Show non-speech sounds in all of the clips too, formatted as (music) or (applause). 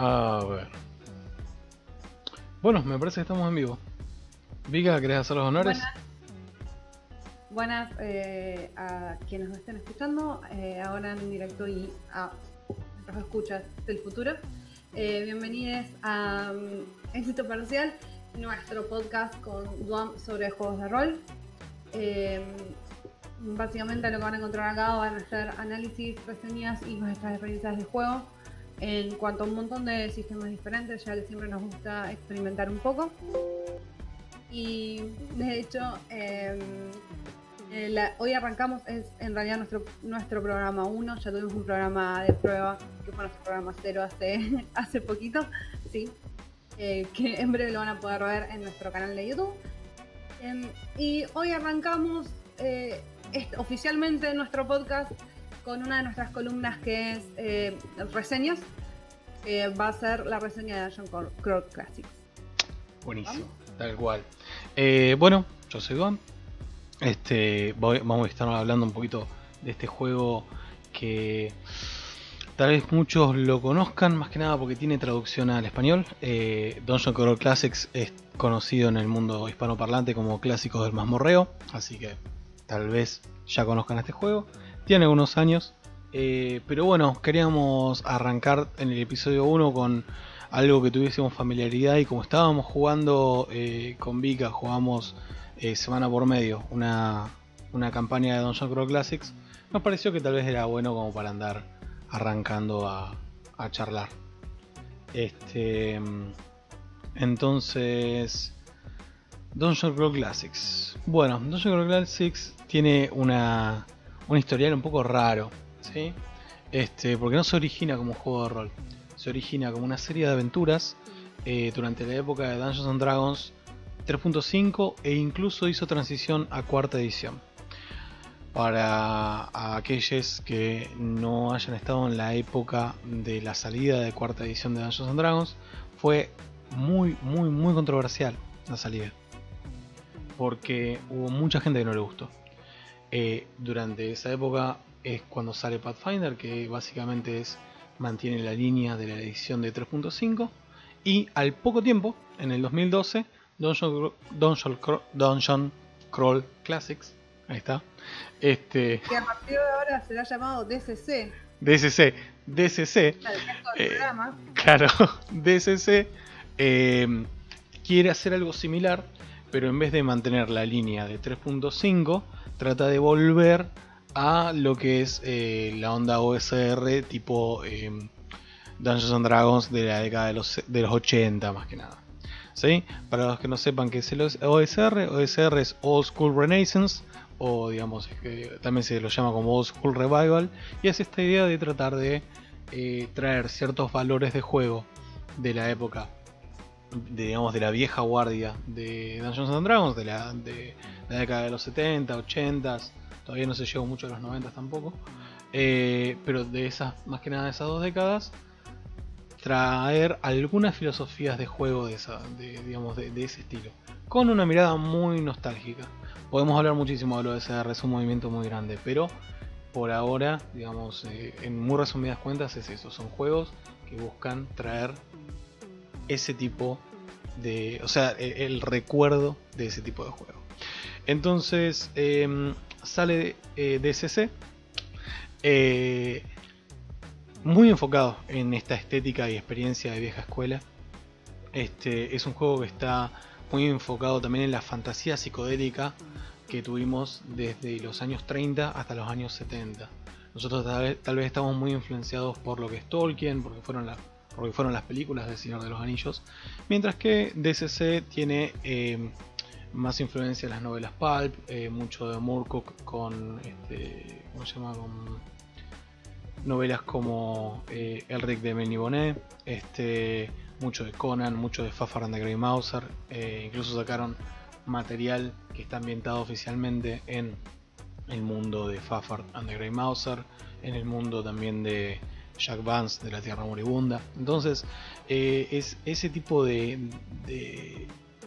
A ver. Bueno, me parece que estamos en vivo. Vika, ¿querés hacer los honores? Buenas, eh, a quienes nos estén escuchando, eh, ahora en directo y a los escuchas del futuro. Eh, bienvenidos a um, Éxito Parcial, nuestro podcast con Duam sobre juegos de rol. Eh, básicamente lo que van a encontrar acá van a ser análisis, reseñas y nuestras experiencias de juego en cuanto a un montón de sistemas diferentes, ya que siempre nos gusta experimentar un poco. Y de hecho, eh, eh, la- hoy arrancamos, es en realidad nuestro, nuestro programa 1, ya tuvimos un programa de prueba, que fue nuestro programa 0 hace, (laughs) hace poquito, sí, eh, que en breve lo van a poder ver en nuestro canal de YouTube. Em, y hoy arrancamos eh, oficialmente nuestro podcast con una de nuestras columnas que es eh, reseñas, que va a ser la reseña de Dungeon Crawl- Classics. Buenísimo, tal cual. Eh, bueno, yo soy Gon. Este, voy- vamos a estar hablando un poquito de este juego que tal vez muchos lo conozcan, más que nada porque tiene traducción al español. Eh, Dungeon Crawl Classics es conocido en el mundo hispanoparlante como Clásicos del Mazmorreo, así que tal vez ya conozcan este juego. Tiene algunos años, eh, pero bueno, queríamos arrancar en el episodio 1 con algo que tuviésemos familiaridad y como estábamos jugando eh, con Vika, jugamos eh, semana por medio una, una campaña de Dungeon Crawl Classics, nos pareció que tal vez era bueno como para andar arrancando a, charlar. Este, entonces, Dungeon Crawl Classics. Bueno, Dungeon Crawl Classics tiene una, un historial un poco raro, ¿sí? Este, porque no se origina como un juego de rol se origina como una serie de aventuras eh, durante la época de Dungeons and Dragons 3.5 e incluso hizo transición a cuarta edición. Para aquellos que no hayan estado en la época de la salida de cuarta edición de Dungeons and Dragons, fue muy, muy, muy controversial la salida. Porque hubo mucha gente que no le gustó. Eh, durante esa época es cuando sale Pathfinder, que básicamente es mantiene la línea de la edición de 3.5 y al poco tiempo, en el 2012, Dungeon, Dungeon, Crawl- Dungeon Crawl Classics, ahí está, este, Que a partir de ahora será llamado DCC, DSC, al resto del Eh, claro, (laughs) eh, quiere hacer algo similar, pero en vez de mantener la línea de 3.5, trata de volver a lo que es eh, la onda OSR tipo eh, Dungeons and Dragons de la década de los, de los 80 más que nada. ¿Sí? Para los que no sepan qué es el OSR, OSR es Old School Renaissance o digamos también se lo llama como Old School Revival y es esta idea de tratar de eh, traer ciertos valores de juego de la época de, digamos de la vieja guardia de Dungeons and Dragons de la, de la década de los 70, 80 todavía no se llegó mucho a los 90 tampoco eh, pero de esas más que nada de esas dos décadas traer algunas filosofías de juego de, esa, digamos, de, ese estilo con una mirada muy nostálgica. Podemos hablar muchísimo de lo de SR es un movimiento muy grande pero por ahora digamos eh, en muy resumidas cuentas es eso son juegos que buscan traer ese tipo de o sea el, el recuerdo de ese tipo de juego entonces em, sale eh, DSC eh, muy enfocado en esta estética y experiencia de vieja escuela. Este es un juego que está muy enfocado también en la fantasía psicodélica que tuvimos desde los años 30 hasta los años 70. Nosotros tal vez, estamos muy influenciados por lo que es Tolkien, porque fueron, la- porque fueron las películas del Señor de los Anillos, mientras que DCC tiene eh, más influencia en las novelas pulp, eh, mucho de Moorcock con, este, ¿cómo se llama? Novelas como eh, Elric de Melniboné, este, mucho de Conan, mucho de Fafar the Grey Mouser, eh, incluso sacaron material que está ambientado oficialmente en el mundo de Fafar and the Grey Mouser, en el mundo también de Jack Vance de la Tierra Moribunda. Entonces, eh, es ese tipo de,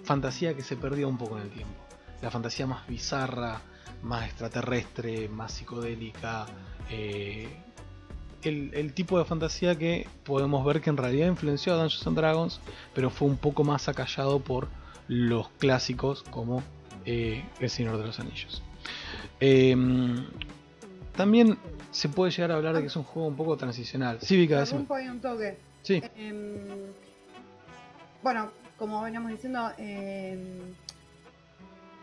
fantasía que se perdió un poco en el tiempo. La fantasía más bizarra, más extraterrestre, más psicodélica, eh, el, tipo de fantasía que podemos ver que en realidad influenció a Dungeons and Dragons, pero fue un poco más acallado por los clásicos como eh, El Señor de los Anillos. También se puede llegar a hablar de que es un juego un poco transicional. Cívica, un toque. Sí. Em, bueno, como veníamos diciendo, eh,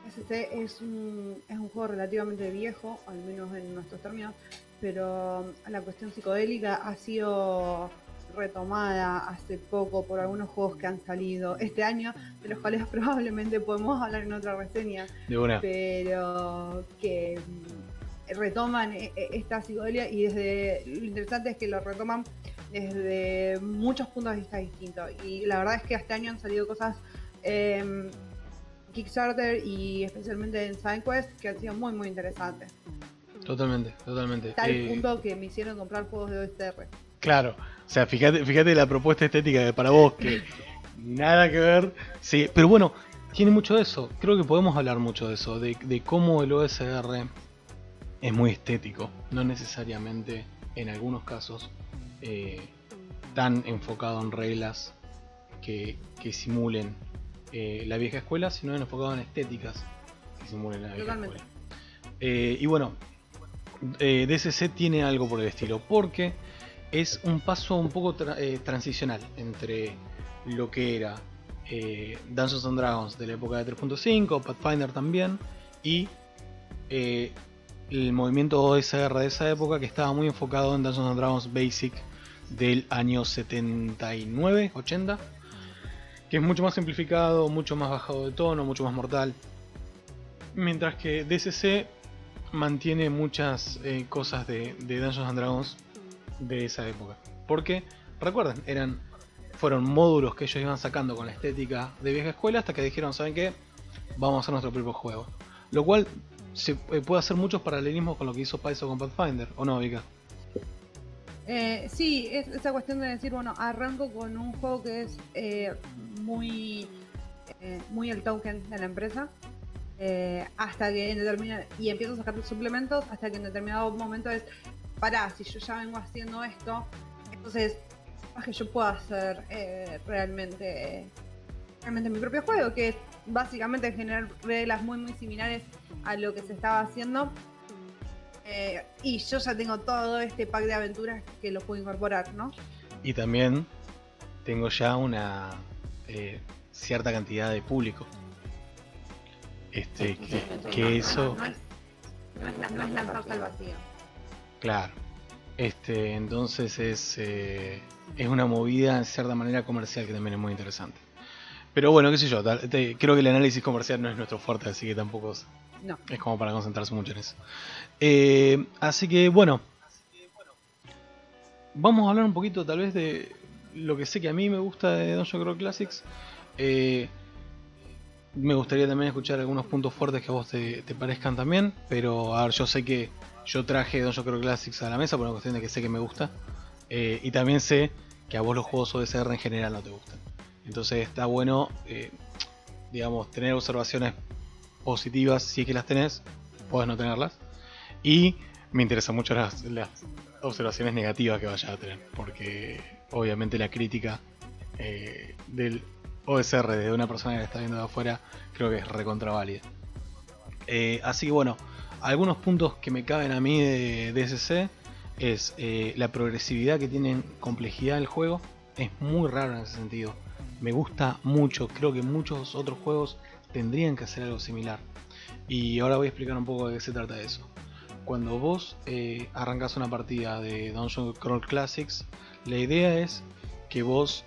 SC es un, es un juego relativamente viejo, al menos en nuestros términos, pero la cuestión psicodélica ha sido retomada hace poco por algunos juegos que han salido este año, de los cuales (laughs) probablemente podemos hablar en otra reseña, pero que retoman e, e, esta psicodelia y desde lo interesante es que lo retoman desde muchos puntos de vista distintos y la verdad es que este año han salido cosas eh, Kickstarter y especialmente en SideQuest que han sido muy muy interesantes. Totalmente, totalmente. Tal eh, punto que me hicieron comprar juegos de OSR. Claro, o sea, fíjate, fíjate la propuesta estética para vos, que nada que ver. Sí, pero bueno, tiene mucho de eso. Creo que podemos hablar mucho de eso, de, cómo el OSR es muy estético, no necesariamente en algunos casos eh, tan enfocado en reglas que, que simulen eh, la vieja escuela, sino enfocado en estéticas que simulen la vieja escuela. y bueno, eh, DCC tiene algo por el estilo, porque es un paso un poco eh, transicional entre lo que era eh, Dungeons and Dragons de la época de 3.5, Pathfinder también, y eh, el movimiento OSR de esa época que estaba muy enfocado en Dungeons and Dragons Basic del año 79, 80, que es mucho más simplificado, mucho más bajado de tono, mucho más mortal. Mientras que DCC mantiene muchas eh, cosas de, Dungeons and Dragons de esa época. Porque, recuerden, eran fueron módulos que ellos iban sacando con la estética de vieja escuela hasta que dijeron, ¿saben qué? Vamos a hacer nuestro propio juego. Lo cual se eh, puede hacer muchos paralelismos con lo que hizo Paizo con Pathfinder, ¿o no, Vika? Eh, sí, es esa cuestión de decir, bueno, arranco con un juego que es muy, muy el token de la empresa eh, hasta que en determinado, y empiezo a sacar los suplementos hasta que en determinado momento es, pará, si yo ya vengo haciendo esto, entonces, es que yo puedo hacer eh, realmente, realmente mi propio juego, que es básicamente generar reglas muy muy similares a lo que se estaba haciendo. Eh, y yo ya tengo todo este pack de aventuras que lo puedo incorporar, ¿no? Y también tengo ya una cierta cantidad de público este, que, eso. Claro. Este, entonces es, eh, es una movida en cierta manera comercial que también es muy interesante. Pero bueno, qué sé yo, creo que el análisis comercial no es nuestro fuerte, así que tampoco es, es como para concentrarse mucho en eso. Eh, así que bueno, vamos a hablar un poquito tal vez de lo que sé que a mí me gusta de Dungeon Crawl Classics. Eh, me gustaría también escuchar algunos puntos fuertes que a vos te, parezcan también, pero a ver, yo sé que yo traje Dungeon Crawl Classics a la mesa por una cuestión de que sé que me gusta, eh, y también sé que a vos los juegos OSR en general no te gustan. Entonces está bueno, eh, digamos, tener observaciones positivas si es que las tenés, puedes no tenerlas, y me interesan mucho las, observaciones negativas que vayas a tener, porque obviamente la crítica eh, del OSR de una persona que está viendo de afuera, creo que es recontra eh, así que bueno, algunos puntos que me caben a mí de DSC es eh, la progresividad que tiene complejidad el juego. Es muy raro en ese sentido. Me gusta mucho. Creo que muchos otros juegos tendrían que hacer algo similar. Y ahora voy a explicar un poco de qué se trata de eso. Cuando vos eh, arrancas una partida de Dungeon Crawl Classics, la idea es que vos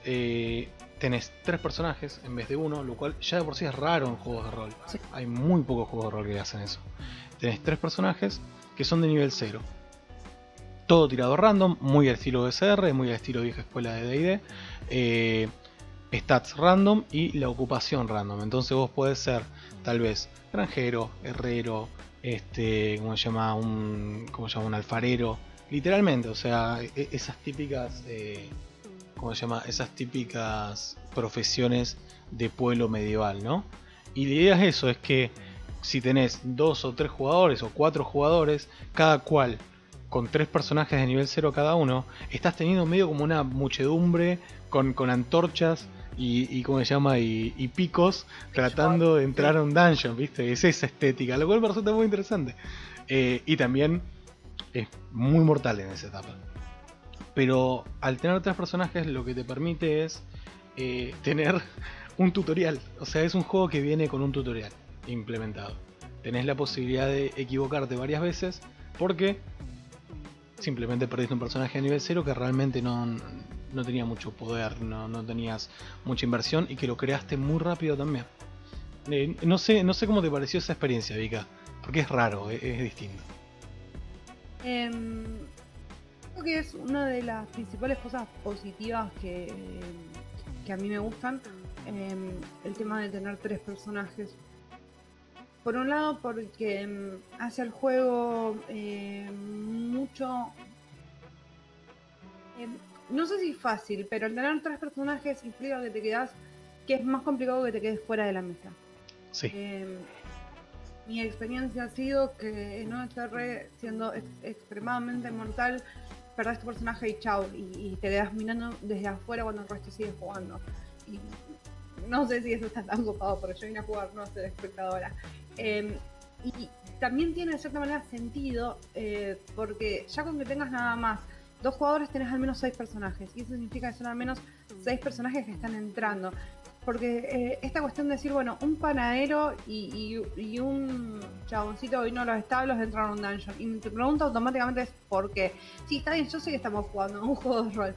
tenés tres personajes en vez de uno, lo cual ya de por sí es raro en juegos de rol. Hay muy pocos juegos de rol que hacen eso. Tenés tres personajes que son de nivel 0. Todo tirado random, muy al estilo SR, muy al estilo vieja escuela de DD. Eh, stats random y la ocupación random. Entonces vos podés ser tal vez granjero, herrero, este, ¿cómo se llama? Un, ¿cómo se llama? Un alfarero. Literalmente, o sea, e-, esas típicas... Eh, ¿cómo se llama? Esas típicas profesiones de pueblo medieval, ¿no? Y la idea es eso, es que si tenés dos o tres jugadores o cuatro jugadores, cada cual con tres personajes de nivel 0 cada uno, estás teniendo medio como una muchedumbre con, con antorchas y, y ¿cómo se llama? Y, y picos tratando de entrar a un dungeon, ¿viste? Es esa estética, lo cual me resulta muy interesante. Eh, y también es muy mortal en esa etapa. Pero al tener tres personajes lo que te permite es eh, tener un tutorial. O sea, es un juego que viene con un tutorial implementado. Tenés la posibilidad de equivocarte varias veces porque simplemente perdiste un personaje a nivel 0 que realmente no, no tenía mucho poder, no, no, tenías mucha inversión y que lo creaste muy rápido también. Eh, no, sé, no sé cómo te pareció esa experiencia, Vika, porque es raro, es, es distinto. Eh, creo que es una de las principales cosas positivas que, que a mí me gustan, eh, el tema de tener tres personajes. Por un lado, porque em, hace el juego eh, mucho no sé si fácil, pero el tener tres personajes implica que te quedas, que es más complicado que te quedes fuera de la mesa. Sí. Eh, mi experiencia ha sido que en OSR, siendo ex- extremadamente mortal, perdés tu personaje y chao, y, y te quedas mirando desde afuera cuando el resto sigue jugando. Y no sé si eso está tan copado, porque yo vine a jugar, no a ser espectadora. Eh, y también tiene de cierta manera sentido, eh, porque ya con que tengas nada más dos jugadores tenés al menos seis personajes. Y eso significa que son al menos seis personajes que están entrando. Porque eh, esta cuestión de decir, bueno, un panadero y, y- y un chaboncito vino a los establos entran a un dungeon. Y te pregunta automáticamente es por qué. Sí, está bien, yo sé que estamos jugando a un (laughs) juego de rol.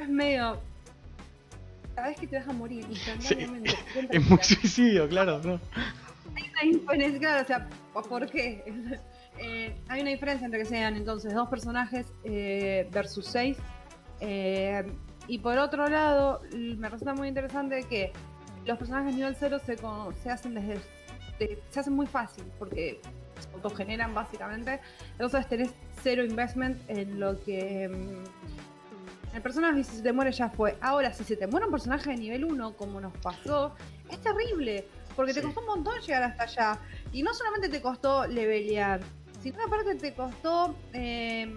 Es medio. Cada vez que te vas a morir instantáneamente. (laughs) cuenta Es muy suicidio, claro, ¿no? hay una o sea, ¿por qué? (laughs) Eh, hay una diferencia entre que sean entonces dos personajes eh, versus seis. Eh, y por otro lado, me resulta muy interesante que los personajes nivel 0 se, con- se hacen desde de- se hacen muy fácil porque se autogeneran básicamente. Entonces tenés cero investment en lo que mm, el personaje si se te muere ya fue. Ahora, si se te muere un personaje de nivel 1, como nos pasó, es terrible. Porque te Sí. costó un montón llegar hasta allá. Y no solamente te costó levelear, sino aparte te costó eh,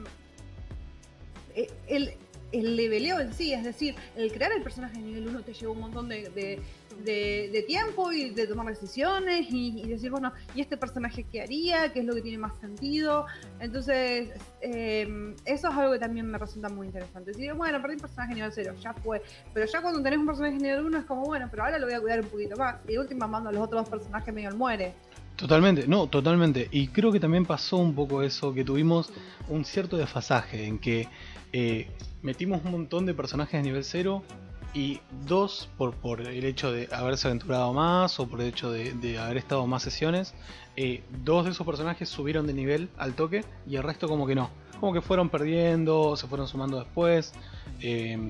eh, el, el leveleo en sí. Es decir, el crear el personaje de nivel 1 te llevó un montón de, de- tiempo y de tomar decisiones y, y decir, bueno, ¿y este personaje qué haría? ¿Qué es lo que tiene más sentido? Entonces, eh, eso es algo que también me resulta muy interesante. Decir, bueno, perdí un personaje nivel 0, ya fue. Pero ya cuando tenés un personaje nivel 1 es como, bueno, pero ahora lo voy a cuidar un poquito más. Y de última mando a los otros dos personajes medio al muere. Totalmente, no, totalmente. Y creo que también pasó un poco eso, que tuvimos un cierto desfasaje en que eh, metimos un montón de personajes de nivel 0 y dos por, por el hecho de haberse aventurado más o por el hecho de, de haber estado más sesiones, eh, dos de esos personajes subieron de nivel al toque y el resto como que no. Como que fueron perdiendo, se fueron sumando después. eh,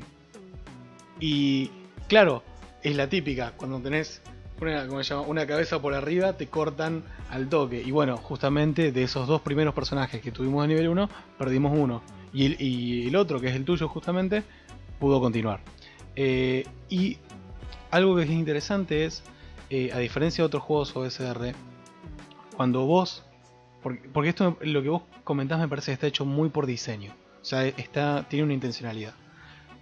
y claro, es la típica, cuando tenés una, cabeza por arriba, te cortan al toque. Y bueno, justamente de esos dos primeros personajes que tuvimos de nivel 1, perdimos uno. Y el, otro, que es el tuyo justamente, pudo continuar. Eh, y algo que es interesante es, eh, a diferencia de otros juegos OSR, cuando vos... Porque, porque esto, lo que vos comentás me parece que está hecho muy por diseño. O sea, está, tiene una intencionalidad.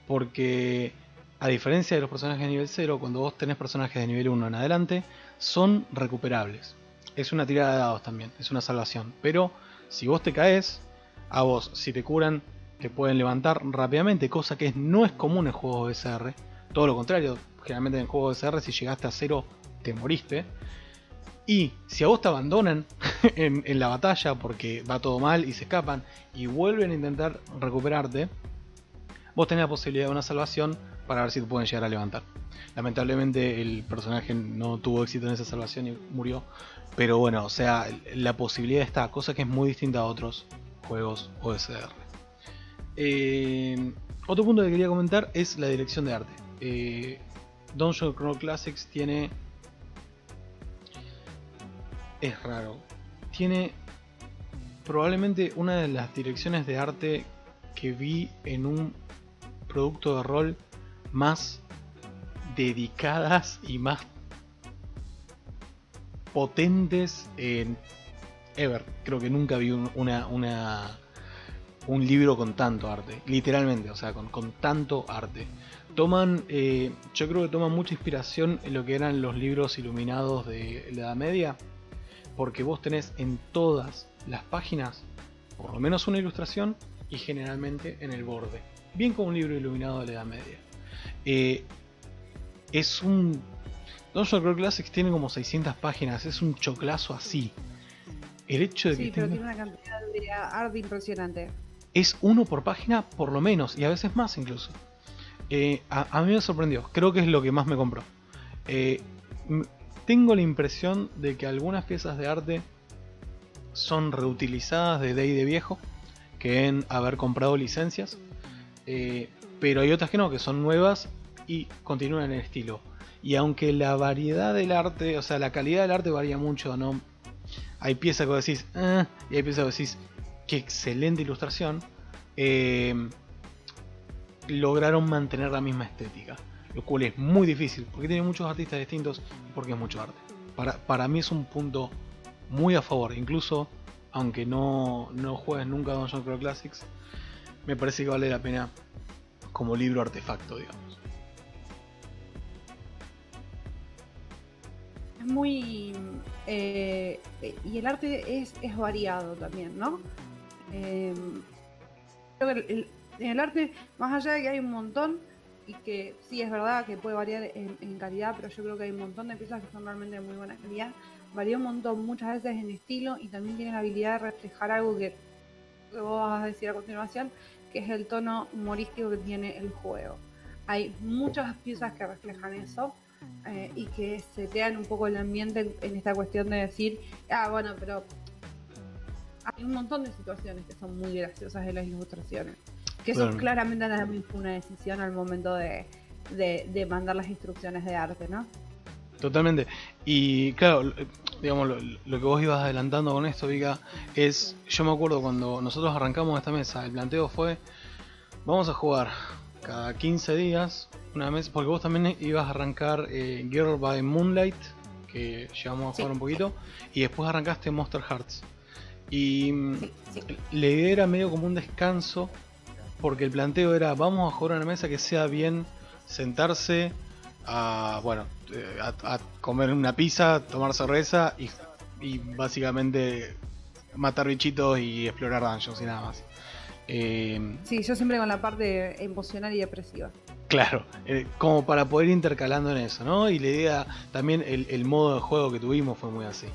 Porque a diferencia de los personajes de nivel 0, cuando vos tenés personajes de nivel 1 en adelante, son recuperables. Es una tirada de dados también, es una salvación. Pero si vos te caes, a vos, si te curan, te pueden levantar rápidamente, cosa que no es común en juegos de SR. Todo lo contrario, generalmente en juegos de SR, si llegaste a 0, te moriste. Y si a vos te abandonan (laughs) en, en la batalla porque va todo mal y se escapan y vuelven a intentar recuperarte, vos tenés la posibilidad de una salvación para ver si te pueden llegar a levantar. Lamentablemente el personaje no tuvo éxito en esa salvación y murió. Pero bueno, o sea, la posibilidad está, cosa que es muy distinta a otros juegos OSR. Eh, otro punto que quería comentar es la dirección de arte. Eh, Dungeon Crawl Classics tiene... Es raro. Tiene probablemente una de las direcciones de arte que vi en un producto de rol más dedicadas y más potentes en ever. Creo que nunca vi un- libro con tanto arte, literalmente, o sea, con, con tanto arte. Toman, eh, yo creo que toman mucha inspiración en lo que eran los libros iluminados de la Edad Media, porque vos tenés en todas las páginas por lo menos una ilustración y generalmente en el borde, bien como un libro iluminado de la Edad Media. Eh, es un... Dungeon Crawl Classics tiene como 600 páginas, es un choclazo así. El hecho de Sí, que pero tenga- tiene una cantidad de arte impresionante. es uno por página por lo menos y a veces más incluso. Eh, a, a mí me sorprendió, creo que es lo que más me compró. Eh, tengo la impresión de que algunas piezas de arte son reutilizadas de Day de viejo, que deben haber comprado licencias, eh, pero hay otras que no, que son nuevas y continúan en el estilo. Y aunque la variedad del arte, o sea, la calidad del arte varía mucho, ¿no? Hay piezas que decís, "Ah", y hay piezas que decís, qué excelente ilustración, eh, lograron mantener la misma estética. Lo cual es muy difícil, porque tiene muchos artistas distintos y porque es mucho arte. Para, para mí es un punto muy a favor, incluso aunque no, no juegues nunca Dungeon Crawl Classics, me parece que vale la pena como libro artefacto, digamos. Es muy... eh, y el arte es, es variado también, ¿no? Eh, creo que el, el- arte, más allá de que hay un montón, y que sí es verdad que puede variar en, en calidad, pero yo creo que hay un montón de piezas que son realmente de muy buena calidad. Varía un montón, muchas veces en estilo, y también tiene la habilidad de reflejar algo que, que vos vas a decir a continuación, que es el tono humorístico que tiene el juego. Hay muchas piezas que reflejan eso, eh, y que setean un poco el ambiente en, en esta cuestión de decir, ah, bueno, pero hay un montón de situaciones que son muy graciosas de las ilustraciones. Que eso claramente también fue una decisión al momento de, de, de mandar las instrucciones de arte, ¿no? Totalmente. Y claro, digamos, lo, lo que vos ibas adelantando con esto, Vika, es, yo me acuerdo cuando nosotros arrancamos esta mesa, el planteo fue, vamos a jugar cada 15 días, una mesa, porque vos también ibas a arrancar eh, Girl by Moonlight, que llegamos a Sí. jugar un poquito, y después arrancaste Monster Hearts. Y mm, Sí, sí. la idea era medio como un descanso, porque el planteo era, vamos a jugar una mesa que sea bien sentarse a, bueno, eh, a, a comer una pizza, tomar cerveza y, y básicamente matar bichitos y explorar dungeons y nada más. Eh, Sí, yo siempre con la parte emocional y depresiva. Claro, eh, como para poder ir intercalando en eso, ¿no? Y la idea, también el, el modo de juego que tuvimos fue muy así.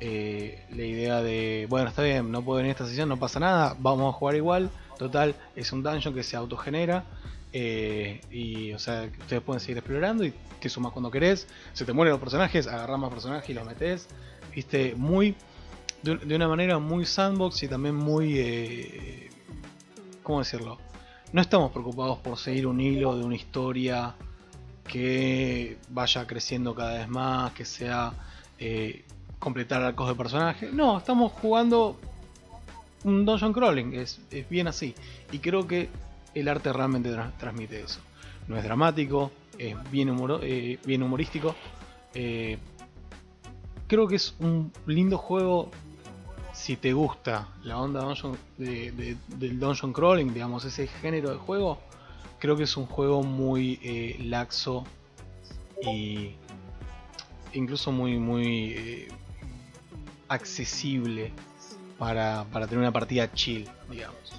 Eh, la idea de, bueno, está bien, no puedo en esta sesión, no pasa nada, vamos a jugar igual. Total, es un dungeon que se autogenera. Eh, y, o sea, ustedes pueden seguir explorando y te sumas cuando querés. Se te mueren los personajes, agarrás más personajes y los metés. Viste, muy. De, de una manera muy sandbox y también muy. eh, ¿Cómo decirlo? No estamos preocupados por seguir un hilo de una historia que vaya creciendo cada vez más, que sea eh, completar arcos de personaje. No, estamos jugando un dungeon crawling, es, es bien así. Y creo que el arte realmente tra- transmite eso. No es dramático, es bien, humoro- eh, bien humorístico. eh, creo que es un lindo juego si te gusta la onda de- de- del dungeon crawling, digamos, ese género de juego. Creo que es un juego muy eh, laxo y incluso muy, muy accesible para, para tener una partida chill, digamos.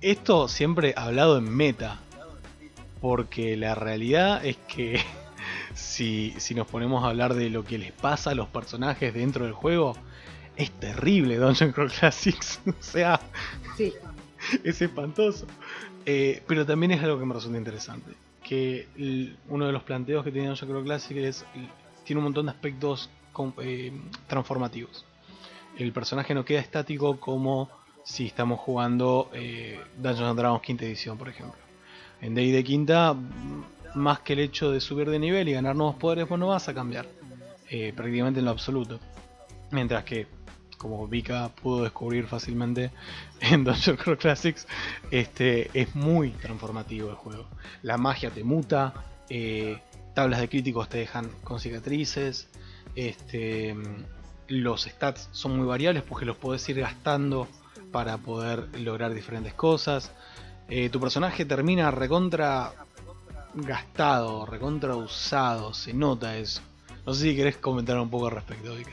Esto siempre hablado en meta, porque la realidad es que (laughs) si, si nos ponemos a hablar de lo que les pasa a los personajes dentro del juego, es terrible Dungeon Crawl Classics. (laughs) o sea, Sí, (laughs) es espantoso. Eh, pero también es algo que me resulta interesante. Que el- uno de los planteos que tiene Dungeon Crawl Classic es tiene un montón de aspectos eh, transformativos. El personaje no queda estático como si estamos jugando eh, Dungeons and Dragons quinta edición, por ejemplo. En D&D quinta, más que el hecho de subir de nivel y ganar nuevos poderes, vos no vas a cambiar. eh, prácticamente en lo absoluto. Mientras que, como Vika pudo descubrir fácilmente (laughs) en Dungeon Crawl Classics, este, es muy transformativo el juego. La magia te muta, eh, tablas de críticos te dejan con cicatrices, este, los stats son muy variables porque los podés ir gastando para poder lograr diferentes cosas. Eh, tu personaje termina recontra gastado, recontra usado, se nota eso. No sé si querés comentar un poco al respecto, Vika.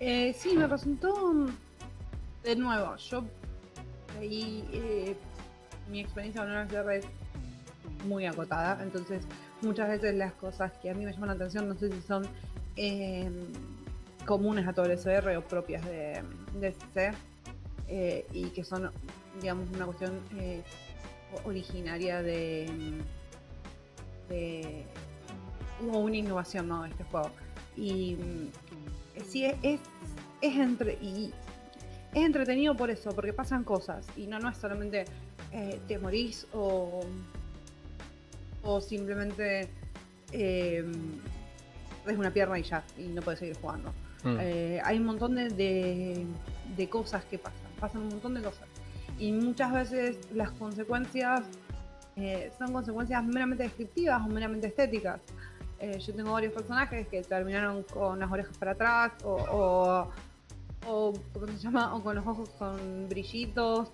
Eh, sí, me resultó de nuevo. Yo ahí eh, mi experiencia con una es muy acotada, entonces muchas veces las cosas que a mí me llaman la atención no sé si son em, comunes a todo el SR o propias de, de eh, y que son, digamos, una cuestión eh, originaria de, de una innovación ¿no? este juego. Y mm, sí, es, es, entre, y es entretenido por eso, porque pasan cosas y no, no es solamente eh, te morís o, o simplemente eh, una pierna y ya, y no puedes seguir jugando. Mm. Eh, hay un montón de, de, cosas que pasan, pasan un montón de cosas. Y muchas veces las consecuencias eh, son consecuencias meramente descriptivas o meramente estéticas. yo tengo varios personajes que terminaron con las orejas para atrás o, o, ¿cómo se llama? O con los ojos con brillitos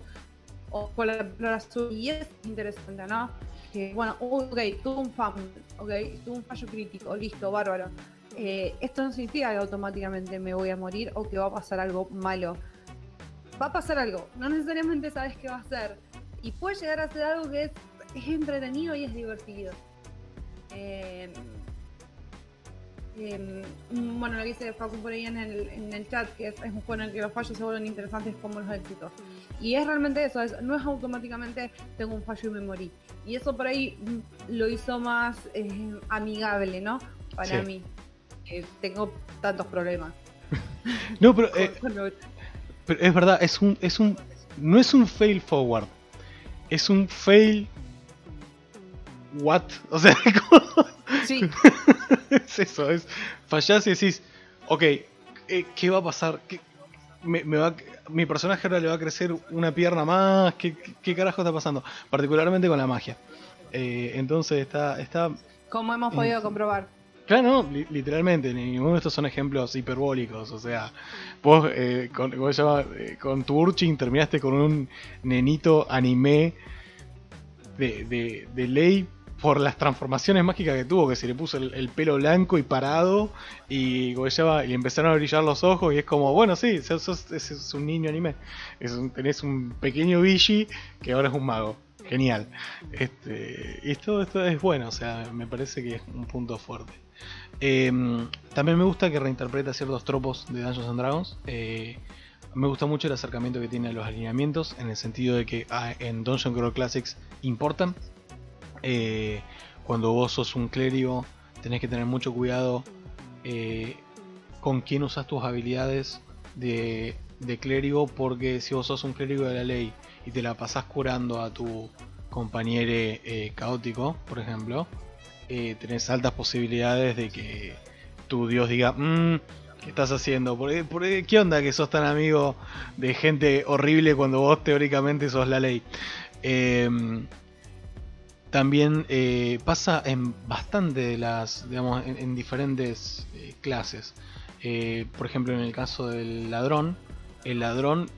o con la flor azul. Y es interesante, ¿no? Que, bueno, ok, tuvo un fallo, ok, tuvo un fallo crítico, listo, bárbaro. Eh, esto no significa que automáticamente me voy a morir o que va a pasar algo malo. Va a pasar algo, no necesariamente sabes qué va a ser. Y puede llegar a ser algo que es, entretenido y es divertido. Eh, eh, bueno, lo que dice Facu por ahí en el, en el chat, que es, un juego en el que los fallos se vuelven interesantes como los éxitos. Y es realmente eso, no es automáticamente tengo un fallo y me morí. Y eso por ahí lo hizo más eh, amigable, ¿no? Para mí. tengo tantos problemas. (laughs) no, (laughs) eh, pero, es verdad, es un, es un, no es un fail forward, es un fail what, o sea, (laughs) sí. (laughs) es eso, es fallás y decís, ok, eh, ¿qué va a pasar? me, va, mi personaje ahora le va a crecer una pierna más, ¿qué, qué carajo está pasando? Particularmente con la magia. Eh, entonces está, está... Como hemos podido comprobar. Claro, no, literalmente, ninguno de estos son ejemplos hiperbólicos, o sea, vos eh, con, con tu Urchin terminaste con un nenito anime de, de, de ley por las transformaciones mágicas que tuvo, que se le puso el, pelo blanco y parado y, y empezaron a brillar los ojos y es como, bueno, sí, sos, es un niño anime. Es tenés un pequeño Bishi que ahora es un mago. Genial. Este, y esto, esto es bueno, o sea, me parece que es un punto fuerte. Em, también me gusta que reinterpreta ciertos tropos de Dungeons and Dragons. Eh, me gusta mucho el acercamiento que tiene a los alineamientos, en el sentido de que ah, en Dungeon Crawl Classics importan, eh, cuando vos sos un clérigo, tenés que tener mucho cuidado eh, con quién usas tus habilidades de, clérigo, porque si vos sos un clérigo de la ley y te la pasás curando a tu compañero caótico, por ejemplo, tenés altas posibilidades de que tu dios diga, mmm, ¿qué estás haciendo? ¿Por, qué onda que sos tan amigo de gente horrible cuando vos teóricamente sos la ley? también eh, pasa en bastante de las, digamos, en, diferentes eh, clases. Eh, por ejemplo, en el caso del ladrón, el ladrón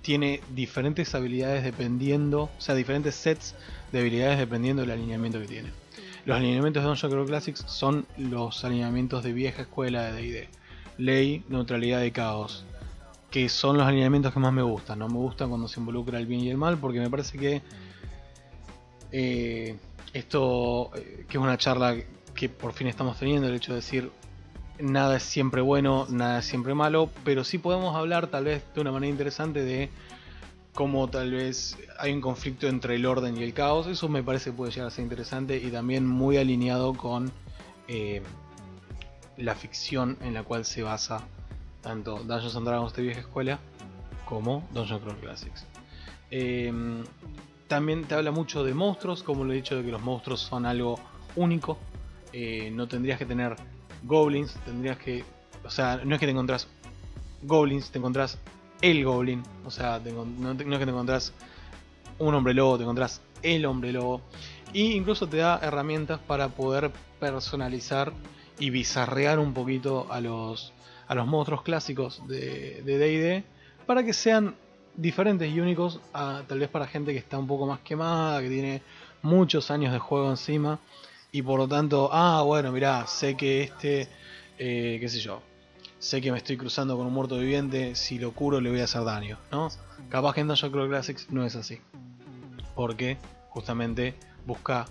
tiene diferentes habilidades dependiendo, o sea, diferentes sets de habilidades dependiendo del alineamiento que tiene. Los alineamientos de Dungeon Crawl Classics son los alineamientos de vieja escuela de D&D. Ley, neutralidad y caos. Que son los alineamientos que más me gustan. No me gustan cuando se involucra el bien y el mal porque me parece que eh, esto, eh, que es una charla que por fin estamos teniendo, el hecho de decir nada es siempre bueno, nada es siempre malo, pero sí podemos hablar tal vez de una manera interesante de cómo tal vez hay un conflicto entre el orden y el caos. Eso me parece que puede llegar a ser interesante y también muy alineado con eh, la ficción en la cual se basa tanto Dungeons and Dragons de vieja escuela como Dungeons Crawl Classics. También te habla mucho de monstruos, como lo he dicho, de que los monstruos son algo único. Eh, no tendrías que tener goblins, tendrías que. O sea, no es que te encontrás goblins, te encontrás el goblin. O sea, no, es que te encontrás un hombre lobo, te encontrás el hombre lobo. Y incluso te da herramientas para poder personalizar y bizarrear un poquito a los, a los monstruos clásicos de DD para que sean diferentes y únicos, tal vez para gente que está un poco más quemada, que tiene muchos años de juego encima y por lo tanto, ah, bueno, mirá, sé que este, eh, qué sé yo, sé que me estoy cruzando con un muerto viviente, si lo curo le voy a hacer daño, ¿no? Capaz que en Dungeon Crawl Classics no es así, porque justamente busca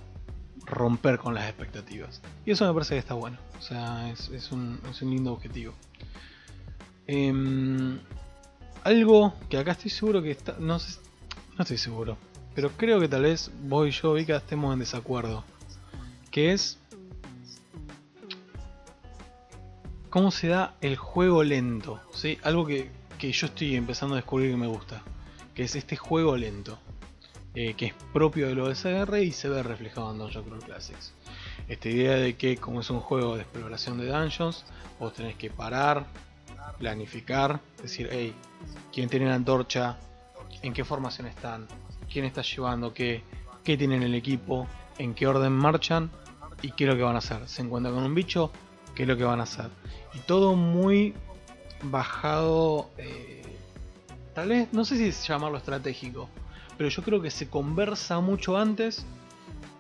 romper con las expectativas. Y eso me parece que está bueno, o sea, es, un, es un, lindo objetivo. Em, algo que acá estoy seguro que está, no sé, no estoy seguro, pero creo que tal vez vos y yo, Vika, estemos en desacuerdo. Que es cómo se da el juego lento. ¿sí? Algo que, yo estoy empezando a descubrir que me gusta. Que es este juego lento. Eh, que es propio del OSR y se ve reflejado en Dungeon Crawl Classics. Esta idea de que como es un juego de exploración de dungeons, vos tenés que parar, planificar, decir, hey, ¿quién tiene la antorcha? ¿En qué formación están? quién está llevando qué, qué tienen el equipo, en qué orden marchan y qué es lo que van a hacer. Se encuentran con un bicho, qué es lo que van a hacer. Y todo muy bajado, eh, tal vez, no sé si llamarlo estratégico, pero yo creo que se conversa mucho antes,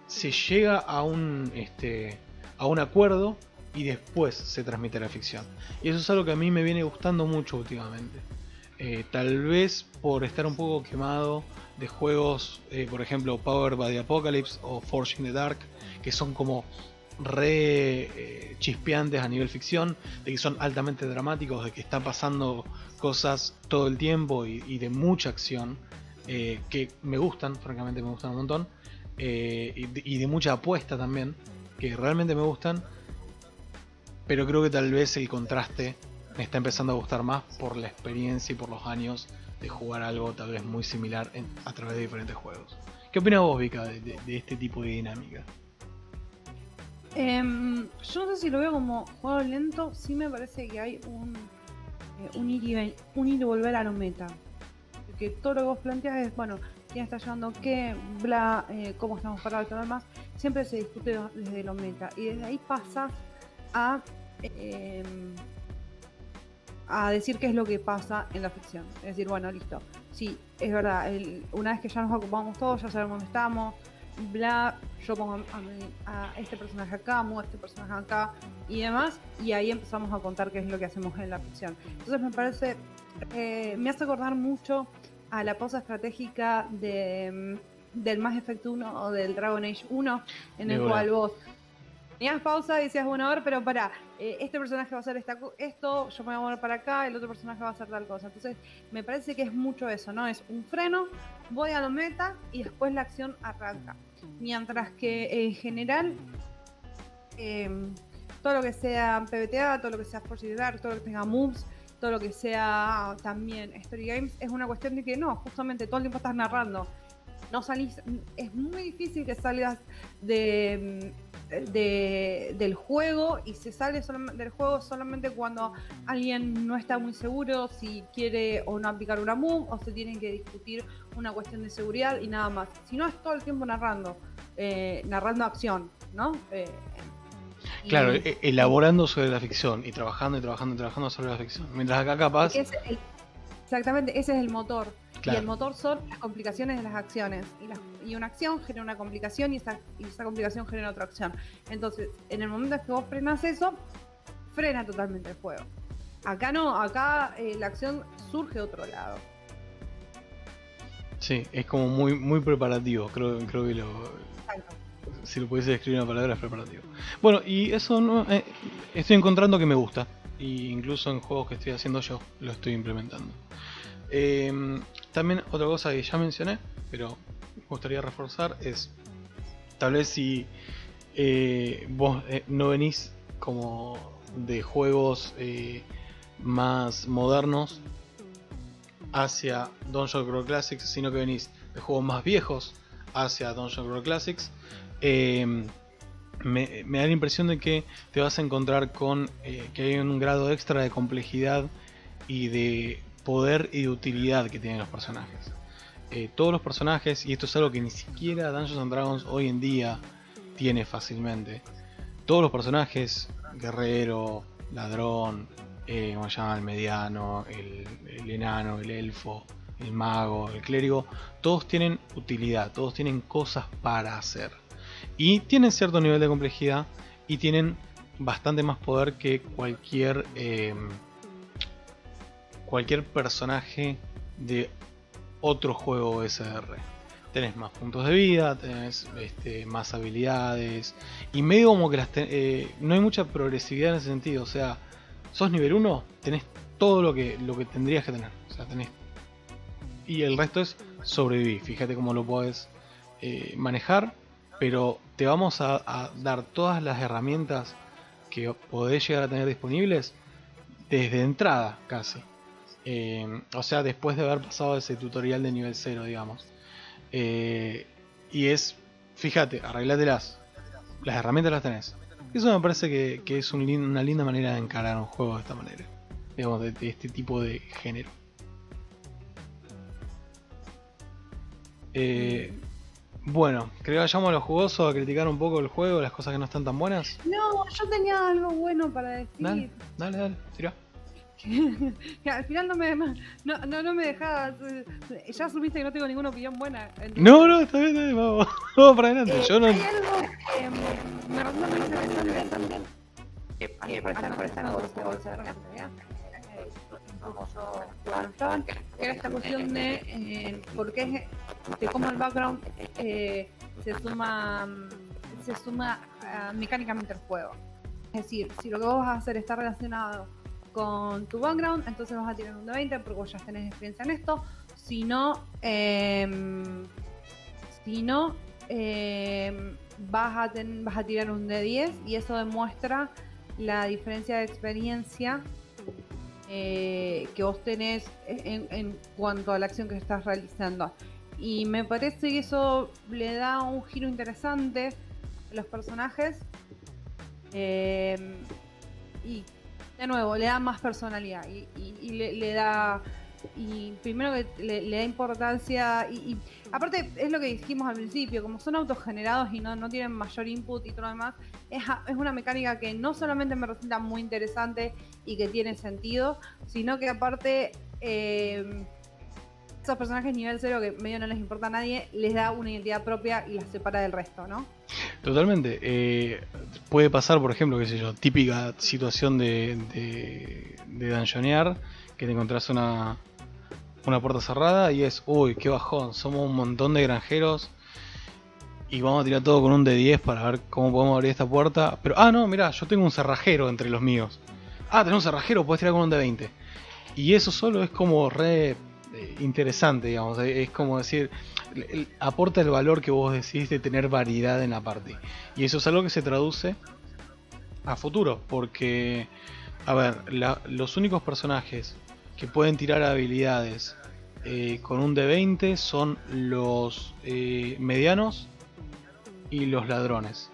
se llega a un, este, a un acuerdo y después se transmite la ficción. Y eso es algo que a mí me viene gustando mucho últimamente. Eh, tal vez por estar un poco quemado de juegos, eh, por ejemplo, Power by the Apocalypse o Forge in the Dark, que son como re eh, chispeantes a nivel ficción, de que son altamente dramáticos, de que está pasando cosas todo el tiempo y, de mucha acción, que me gustan, francamente me gustan un montón, y de mucha apuesta también, que realmente me gustan, pero creo que tal vez el contraste me está empezando a gustar más por la experiencia y por los años de jugar algo tal vez muy similar a través de diferentes juegos. ¿Qué opinas vos, Vika, de, este tipo de dinámica? Em, yo no sé si lo veo como juego lento, sí me parece que hay un, eh, un, ir, y, un ir y volver a lo meta. Que todo lo que vos planteas es, bueno, quién está llevando qué, bla, eh, cómo estamos parados y todo lo demás, siempre se discute desde lo meta. Y desde ahí pasa a eh, a decir qué es lo que pasa en la ficción. Es decir, bueno, listo. Sí, es verdad, una vez que ya nos ocupamos todos, ya sabemos dónde estamos, bla, yo pongo a, este personaje acá, muevo a este personaje acá y demás, y ahí empezamos a contar qué es lo que hacemos en la ficción. Entonces me parece, eh, me hace acordar mucho a la pausa estratégica de, mm, del Mass Effect 1 o del Dragon Age 1, en el cual vos tenías pausa y decías, bueno, a ver, pero para, eh, este personaje va a hacer esto, yo me voy a mover para acá, el otro personaje va a hacer tal cosa. Entonces, me parece que es mucho eso, ¿no? Es un freno, voy a la meta y después la acción arranca. Mientras que en general, em, todo lo que sea PBTA, todo lo que sea Dark, todo lo que tenga moves, todo lo que sea también Story Games, es una cuestión de que no, justamente todo el tiempo estás narrando. No salís, es muy difícil que salgas de de, del juego y se sale del juego solamente cuando alguien no está muy seguro si quiere o no aplicar una move o se tienen que discutir una cuestión de seguridad y nada más. Si no, es todo el tiempo narrando, eh, narrando acción, ¿no? Eh, claro, e, elaborando sobre la ficción y trabajando y trabajando y trabajando sobre la ficción. Mientras acá capaz... exactamente, ese es el motor. Y el motor son las complicaciones de las acciones. Y, una acción genera una complicación y esa, esa complicación genera otra acción. Entonces, en el momento en que vos frenas eso, frena totalmente el juego. Acá no, acá eh, la acción surge de otro lado. Sí, es como muy muy preparativo, creo, creo que lo... Si lo pudiese describir una palabra es preparativo. Bueno, y eso no, eh, estoy encontrando que me gusta. Y incluso en juegos que estoy haciendo yo lo estoy implementando. Eh, también otra cosa que ya mencioné, pero gustaría reforzar, es tal vez si eh, vos eh, no venís como de juegos eh, más modernos hacia Dungeon Crawl Classics, sino que venís de juegos más viejos hacia Dungeon Crawl Classics, me, da la impresión de que te vas a encontrar con que hay un grado extra de complejidad y de poder y de utilidad que tienen los personajes. Eh, todos los personajes, y esto es algo que ni siquiera Dungeons and Dragons hoy en día tiene fácilmente. Todos los personajes, guerrero, ladrón, eh, como se llama, el mediano, el, enano, el elfo, el mago, el clérigo, todos tienen utilidad, todos tienen cosas para hacer. Y tienen cierto nivel de complejidad y tienen bastante más poder que cualquier eh, cualquier personaje de otro juego SR. Tenés más puntos de vida, tenés este, más habilidades y medio como que las eh, no hay mucha progresividad en ese sentido. O sea, sos nivel 1, tenés todo lo que, lo que tendrías que tener. O sea, tenés y el resto es sobrevivir. Fíjate cómo lo puedes eh, manejar, pero te vamos a, dar todas las herramientas que podés llegar a tener disponibles desde entrada casi. Eh, o sea, después de haber pasado ese tutorial de nivel 0, digamos. Eh, y es, fíjate, arreglatelas. Las herramientas las tenés. Eso me parece que, es una linda manera de encarar un juego de esta manera. Digamos, de este tipo de género. Eh, bueno, creo que vayamos a lo jugoso a criticar un poco el juego, las cosas que no están tan buenas. No, yo tenía algo bueno para decir. Dale, dale, dale tira. al final no me, no, no, no me dejabas. Eh, ya asumiste que no tengo ninguna opinión buena. No, no, está bien, está bien, vamos, vamos para adelante. Eh, yo no. Hay algo que me resulta muy interesante también. Que por esta, por esta negocio famoso que era esta cuestión de eh, por qué, de cómo el background eh, se suma se suma uh, mecánicamente al juego. Es decir, si lo que vos vas a hacer está relacionado con tu background, entonces vas a tirar un de 20 porque vos ya tenés experiencia en esto. Si no, no eh, vas, a vas a tirar un de 10 y eso demuestra la diferencia de experiencia eh, que vos tenés en, cuanto a la acción que estás realizando. Y me parece que eso le da un giro interesante a los personajes. Eh, y de nuevo, le da más personalidad y, le, da y primero que le, da importancia y, aparte es lo que dijimos al principio, como son autogenerados y no, no tienen mayor input y todo lo demás, es, es, una mecánica que no solamente me resulta muy interesante y que tiene sentido, sino que aparte eh, esos personajes nivel cero que medio no les importa a nadie, les da una identidad propia y las separa del resto, ¿no? Totalmente. Eh, puede pasar, por ejemplo, qué sé yo, típica situación de, de, de dungeonear, que te encontrás una, una puerta cerrada y es, uy, qué bajón, somos un montón de granjeros y vamos a tirar todo con un D10 para ver cómo podemos abrir esta puerta. Pero, ah, no, mira, yo tengo un cerrajero entre los míos. Ah, tenés un cerrajero, puedes tirar con un D20. Y eso solo es como re eh, interesante, digamos. Es como decir, aporta el valor que vos decís de tener variedad en la parte. Y eso es algo que se traduce a futuro, porque, a ver, los únicos personajes que pueden tirar habilidades eh, con un D20 son los eh, medianos y los ladrones.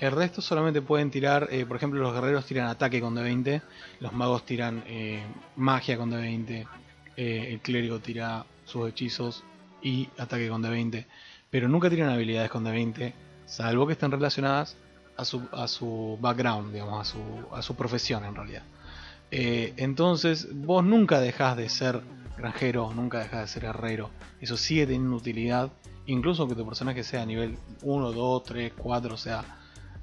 El resto solamente pueden tirar, eh, por ejemplo, los guerreros tiran ataque con D20, los magos tiran magia con D20, el clérigo tira sus hechizos y ataque con D20, pero nunca tiran habilidades con D20, salvo que estén relacionadas a su, a su background, digamos, a su, a su profesión en realidad. Eh, entonces vos nunca dejás de ser granjero, nunca dejás de ser herrero. Eso sigue teniendo utilidad. Incluso que tu personaje sea a nivel 1, 2, 3, 4, o sea,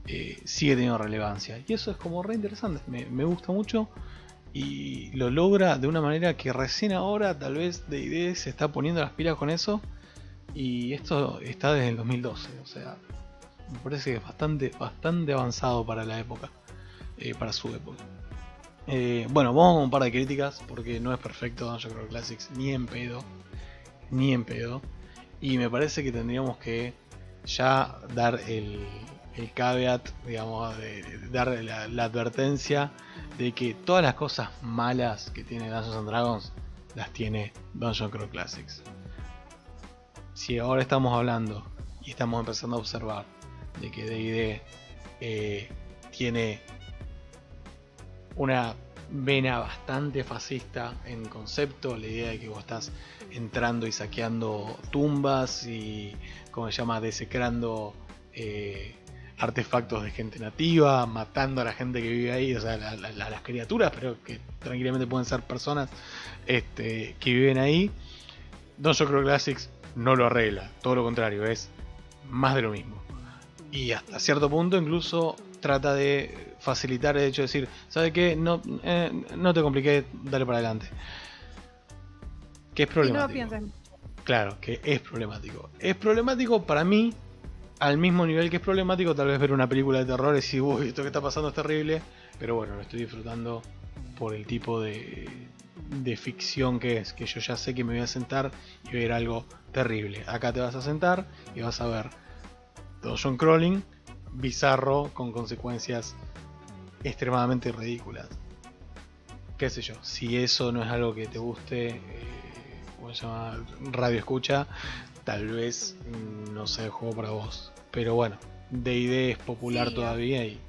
eh, sigue teniendo relevancia. Y eso es como re interesante. Me, gusta mucho. Y lo logra de una manera que recién ahora tal vez idea se está poniendo las pilas con eso. Y esto está desde el 2012. O sea, me parece que es bastante, bastante avanzado para la época. Eh, para su época. Eh, bueno, vamos con un par de críticas porque no es perfecto yo creo Classics ni en pedo. Ni en pedo. Y me parece que tendríamos que ya dar el, el caveat, digamos, dar la, advertencia de que todas las cosas malas que tiene Dungeons and Dragons las tiene Dungeon Crawl Classics. Si ahora estamos hablando y estamos empezando a observar de que D&D eh, tiene una vena bastante fascista en concepto, la idea de que vos estás entrando y saqueando tumbas y, como se llama, desecrando eh, artefactos de gente nativa, matando a la gente que vive ahí, o sea, las criaturas, pero que tranquilamente pueden ser personas este, que viven ahí. Dungeon Crawl Classics no lo arregla, todo lo contrario, es más de lo mismo. Y hasta cierto punto incluso trata de facilitar el hecho de decir, ¿sabe qué? No, eh, no te compliqué, dale para adelante. Que es problemático. Claro, que es problemático. Es problemático para mí, al mismo nivel que es problemático, tal vez ver una película de terror y decir, uy, esto que está pasando es terrible. Pero bueno, lo estoy disfrutando por el tipo de, de ficción que es, que yo ya sé que me voy a sentar y ver algo terrible. Acá te vas a sentar y vas a ver John Crawling bizarro con consecuencias extremadamente ridículas. Qué sé yo, si eso no es algo que te guste, eh, ¿cómo se llama? Radio escucha, tal vez mm, no sea el juego para vos. Pero bueno, DD es popular todavía y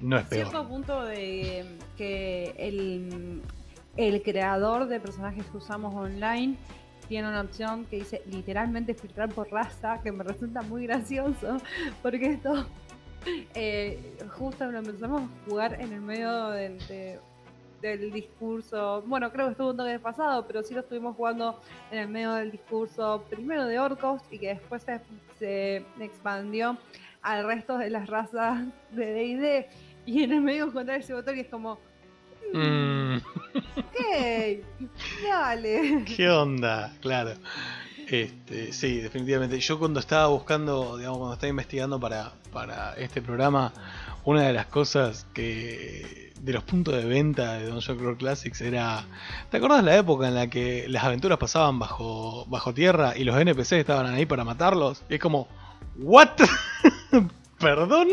no es peor. Cierto punto de que el, el creador de personajes que usamos online tiene una opción que dice literalmente filtrar por raza, que me resulta muy gracioso, porque esto (laughs) eh, justo lo empezamos a jugar en el medio del, del discurso, bueno, creo que estuvo un toque pasado, pero sí lo estuvimos jugando en el medio del discurso primero de orcos y que después se, se expandió al resto de las razas de D&D y en el medio encontrar ese botón y es como Mm. (laughs) Dale. ¿Qué onda? Claro. Este, sí, definitivamente. Yo cuando estaba buscando, digamos, cuando estaba investigando para, para este programa, una de las cosas que de los puntos de venta de Dungeon Crawl Classics era. ¿Te acuerdas la época en la que las aventuras pasaban bajo, bajo tierra y los NPCs estaban ahí para matarlos? es como, ¿What? (laughs) ¿Perdón?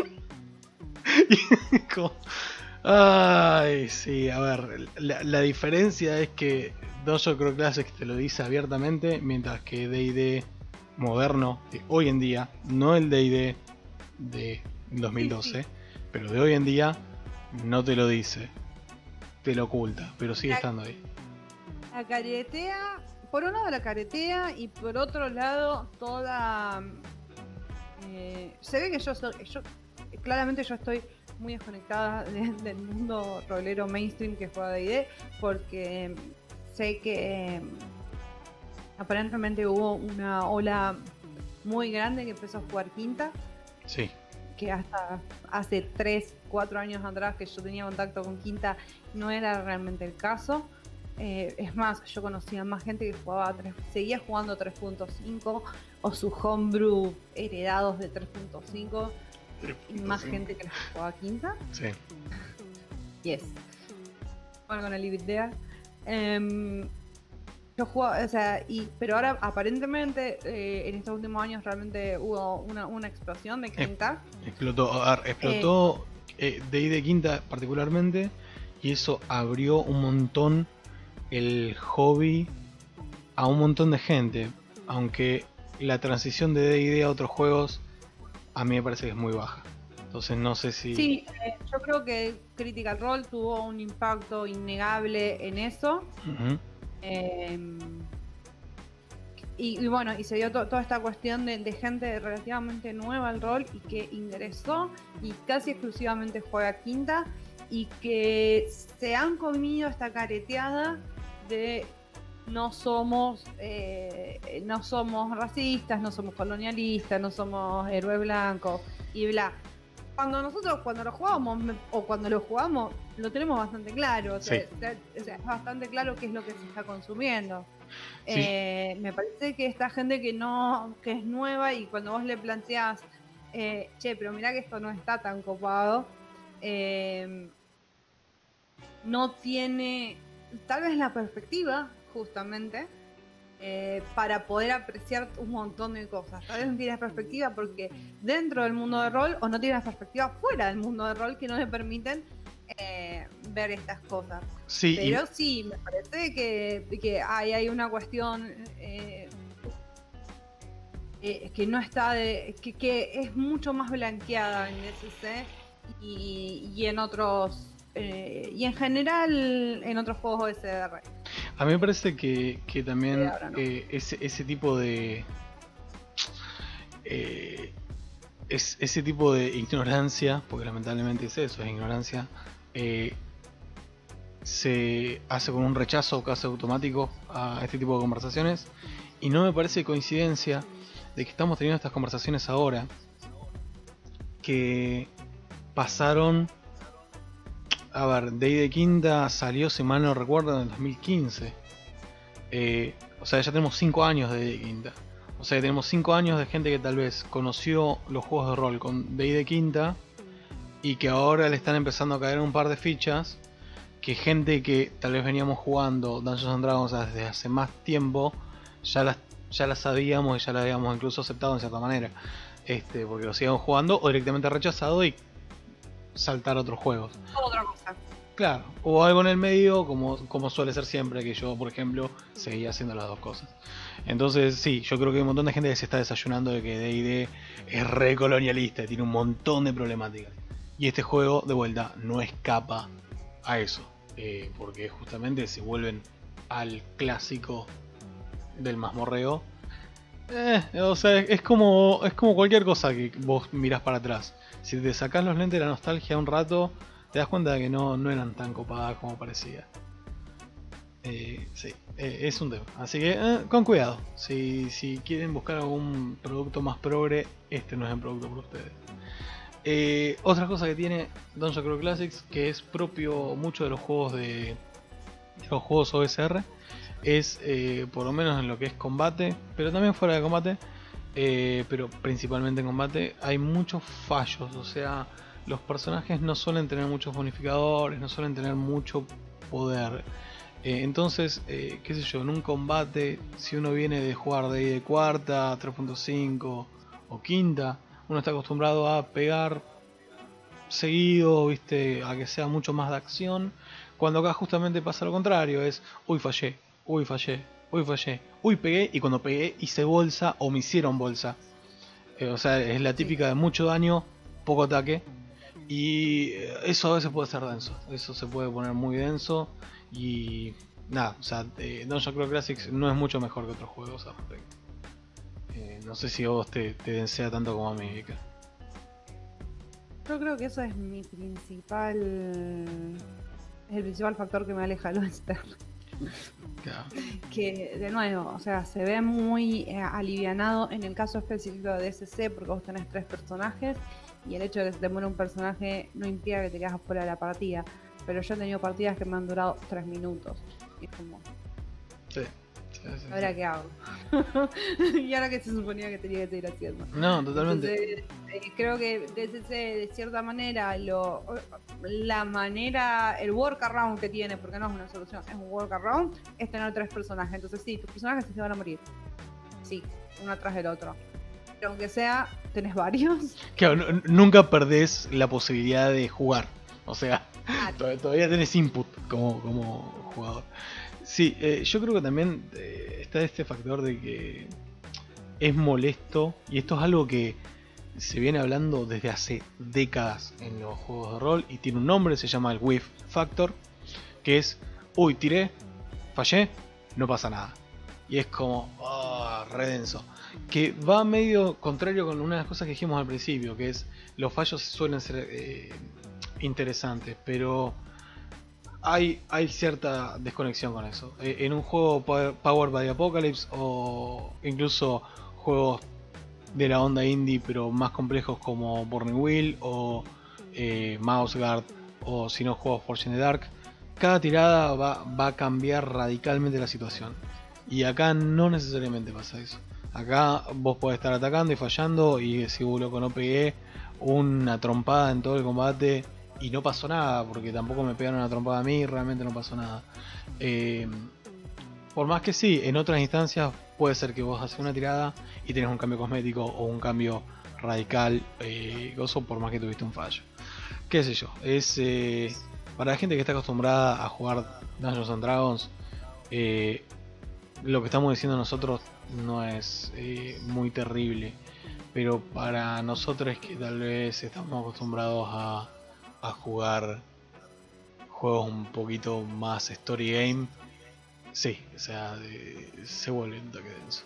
(laughs) Y como, Ay, sí, a ver, la, diferencia es que Dojo Crow Classics te lo dice abiertamente, mientras que DD moderno de hoy en día, no el DD de 2012, pero de hoy en día no te lo dice, te lo oculta, pero sigue estando ahí. La caretea, por un lado la caretea y por otro lado toda... Eh, se ve que yo, soy, yo claramente yo estoy muy desconectada (laughs) del mundo rolero mainstream que juega D&D porque sé que em, aparentemente hubo una ola muy grande que empezó a jugar quinta. Sí. Que hasta hace 3, 4 años atrás que yo tenía contacto con quinta no era realmente el caso. Eh, es más, yo conocía más gente que jugaba, seguía jugando 3.5 o su homebrew heredados de 3.5 más gente que la jugaba quinta. Sí. Yes. Bueno, con el idea. Em, yo jugaba, o sea, y, pero ahora aparentemente eh, en estos últimos años realmente hubo una, una explosión de quinta. Explotó, explotó eh, de ahí de quinta particularmente y eso abrió un montón el hobby a un montón de gente. Aunque la transición de D&D a otros juegos a mí me parece que es muy baja. Entonces no sé si... Sí, eh, yo creo que Critical Role tuvo un impacto innegable en eso. Em, y, bueno, y se dio toda esta cuestión de, gente relativamente nueva al rol y que ingresó y casi exclusivamente juega quinta y que se han comido esta careteada de no somos, eh, no somos racistas, no somos colonialistas, no somos héroe blanco y bla. Cuando nosotros, cuando lo jugamos, o cuando lo jugamos, lo tenemos bastante claro. O sea, es bastante claro qué es lo que se está consumiendo. Eh, me parece que esta gente que no, que es nueva y cuando vos le planteás, eh, che, pero mira que esto no está tan copado, no tiene tal vez la perspectiva justamente, eh, para poder apreciar un montón de cosas. Tal vez no tienes perspectiva porque dentro del mundo de rol o no tienes perspectiva fuera del mundo de rol que no le permiten eh, ver estas cosas. Sí, Pero sí, me parece que, que hay, hay una cuestión eh, que no está de. Que, que, es mucho más blanqueada en SC y, y en otros. y en general en otros juegos OSR. A mí me parece que, también eh, ese, tipo de. Eh, es, ese tipo de ignorancia, porque lamentablemente es eso, es ignorancia, eh, se hace con un rechazo casi automático a este tipo de conversaciones. Y no me parece coincidencia de que estamos teniendo estas conversaciones ahora que pasaron. A ver, Day de Quinta salió, si mal no recuerdo, en el 2015. Eh, o sea, ya tenemos 5 años de Day de Quinta. O sea, tenemos 5 años de gente que tal vez conoció los juegos de rol con Day de Quinta y que ahora le están empezando a caer un par de fichas. Que gente que tal vez veníamos jugando Dungeons and Dragons desde hace más tiempo ya las, ya las sabíamos y ya las habíamos incluso aceptado en cierta manera. Este, porque lo sigamos jugando o directamente rechazado y saltar a otros juegos. Otra cosa. Claro, o algo en el medio, como, como suele ser siempre, que yo, por ejemplo, seguía haciendo las dos cosas. Entonces, sí, yo creo que hay un montón de gente que se está desayunando de que DD es re colonialista, tiene un montón de problemáticas. Y este juego, de vuelta, no escapa a eso, eh, porque justamente se vuelven al clásico del mazmorreo. Eh, o sea, es como, es como cualquier cosa que vos mirás para atrás. Si te sacás los lentes de la nostalgia un rato, te das cuenta de que no, no eran tan copadas como parecía. Eh, sí, eh, es un tema. Así que eh, con cuidado. Si, si quieren buscar algún producto más progre, este no es el producto para ustedes. Otra cosa que tiene Dungeon Crawl Classics, que es propio mucho de los juegos de, de los juegos OSR, es por lo menos en lo que es combate, pero también fuera de combate, eh, pero principalmente en combate, hay muchos fallos. O sea, los personajes no suelen tener muchos bonificadores, no suelen tener mucho poder. Eh, entonces, eh, qué sé yo, en un combate, si uno viene de jugar de de cuarta, 3.5 o quinta, uno está acostumbrado a pegar seguido, viste, a que sea mucho más de acción. Cuando acá justamente pasa lo contrario, es, uy, fallé, uy, fallé, uy, fallé, uy, pegué, y cuando pegué hice bolsa o me hicieron bolsa. Eh, o sea, es la típica de mucho daño, poco ataque. Y eh, eso a veces puede ser denso, eso se puede poner muy denso. Y nada, o sea, eh, Dungeon Crawl Classics no es mucho mejor que otros juegos al respecto. Eh, no sé si a vos te, te densea tanto como a mí, Vika. Yo creo que eso es mi principal. Es el principal factor que me aleja de lo externo. Claro. Que, de nuevo, o sea, se ve muy eh, alivianado en el caso específico de DSC porque vos tenés tres personajes y el hecho de que se te muera un personaje no impide que te quedas fuera de la partida. Pero yo he tenido partidas que me han durado tres minutos. Y es como, sí, ¿ahora qué hago? (laughs) y ahora que se suponía que tenía que seguir haciendo. No, totalmente. Entonces, eh, creo que DCC de cierta manera lo la manera, el workaround que tiene, porque no es una solución, es un workaround, es tener tres personajes. Entonces sí, tus personajes se van a morir. Sí, uno atrás del otro. Pero aunque sea, tenés varios. (laughs) Claro, nu- nunca perdés la posibilidad de jugar. O sea, Ah, (laughs) to- todavía tenés input como, como jugador. Sí, eh, yo creo que también eh, está este factor de que es molesto, y esto es algo que se viene hablando desde hace décadas en los juegos de rol, y tiene un nombre, se llama el Whiff Factor, que es, uy, tiré, fallé, no pasa nada. Y es como, ah, re denso. Que va medio contrario con una de las cosas que dijimos al principio, que es, los fallos suelen ser eh, interesantes, pero hay, cierta desconexión con eso. Eh, en un juego Power by Apocalypse o incluso juegos de la onda indie pero más complejos como Burning Wheel o eh, Mouse Guard o si no juegos Fortune in the Dark, cada tirada va, va a cambiar radicalmente la situación. Y acá no necesariamente pasa eso. Acá vos podés estar atacando y fallando y decir, "Uh, loco, no pegué una trompada en todo el combate y no pasó nada, porque tampoco me pegaron una trompada a mí, realmente no pasó nada. Eh, por más que sí, en otras instancias puede ser que vos haces una tirada y tenés un cambio cosmético o un cambio radical, eh, por más que tuviste un fallo. Qué sé yo, es eh, para la gente que está acostumbrada a jugar Dungeons and Dragons, eh, lo que estamos diciendo nosotros no es muy terrible, pero para nosotros que tal vez estamos acostumbrados a, a jugar juegos un poquito más story game, sí, o sea, se vuelve un toque denso.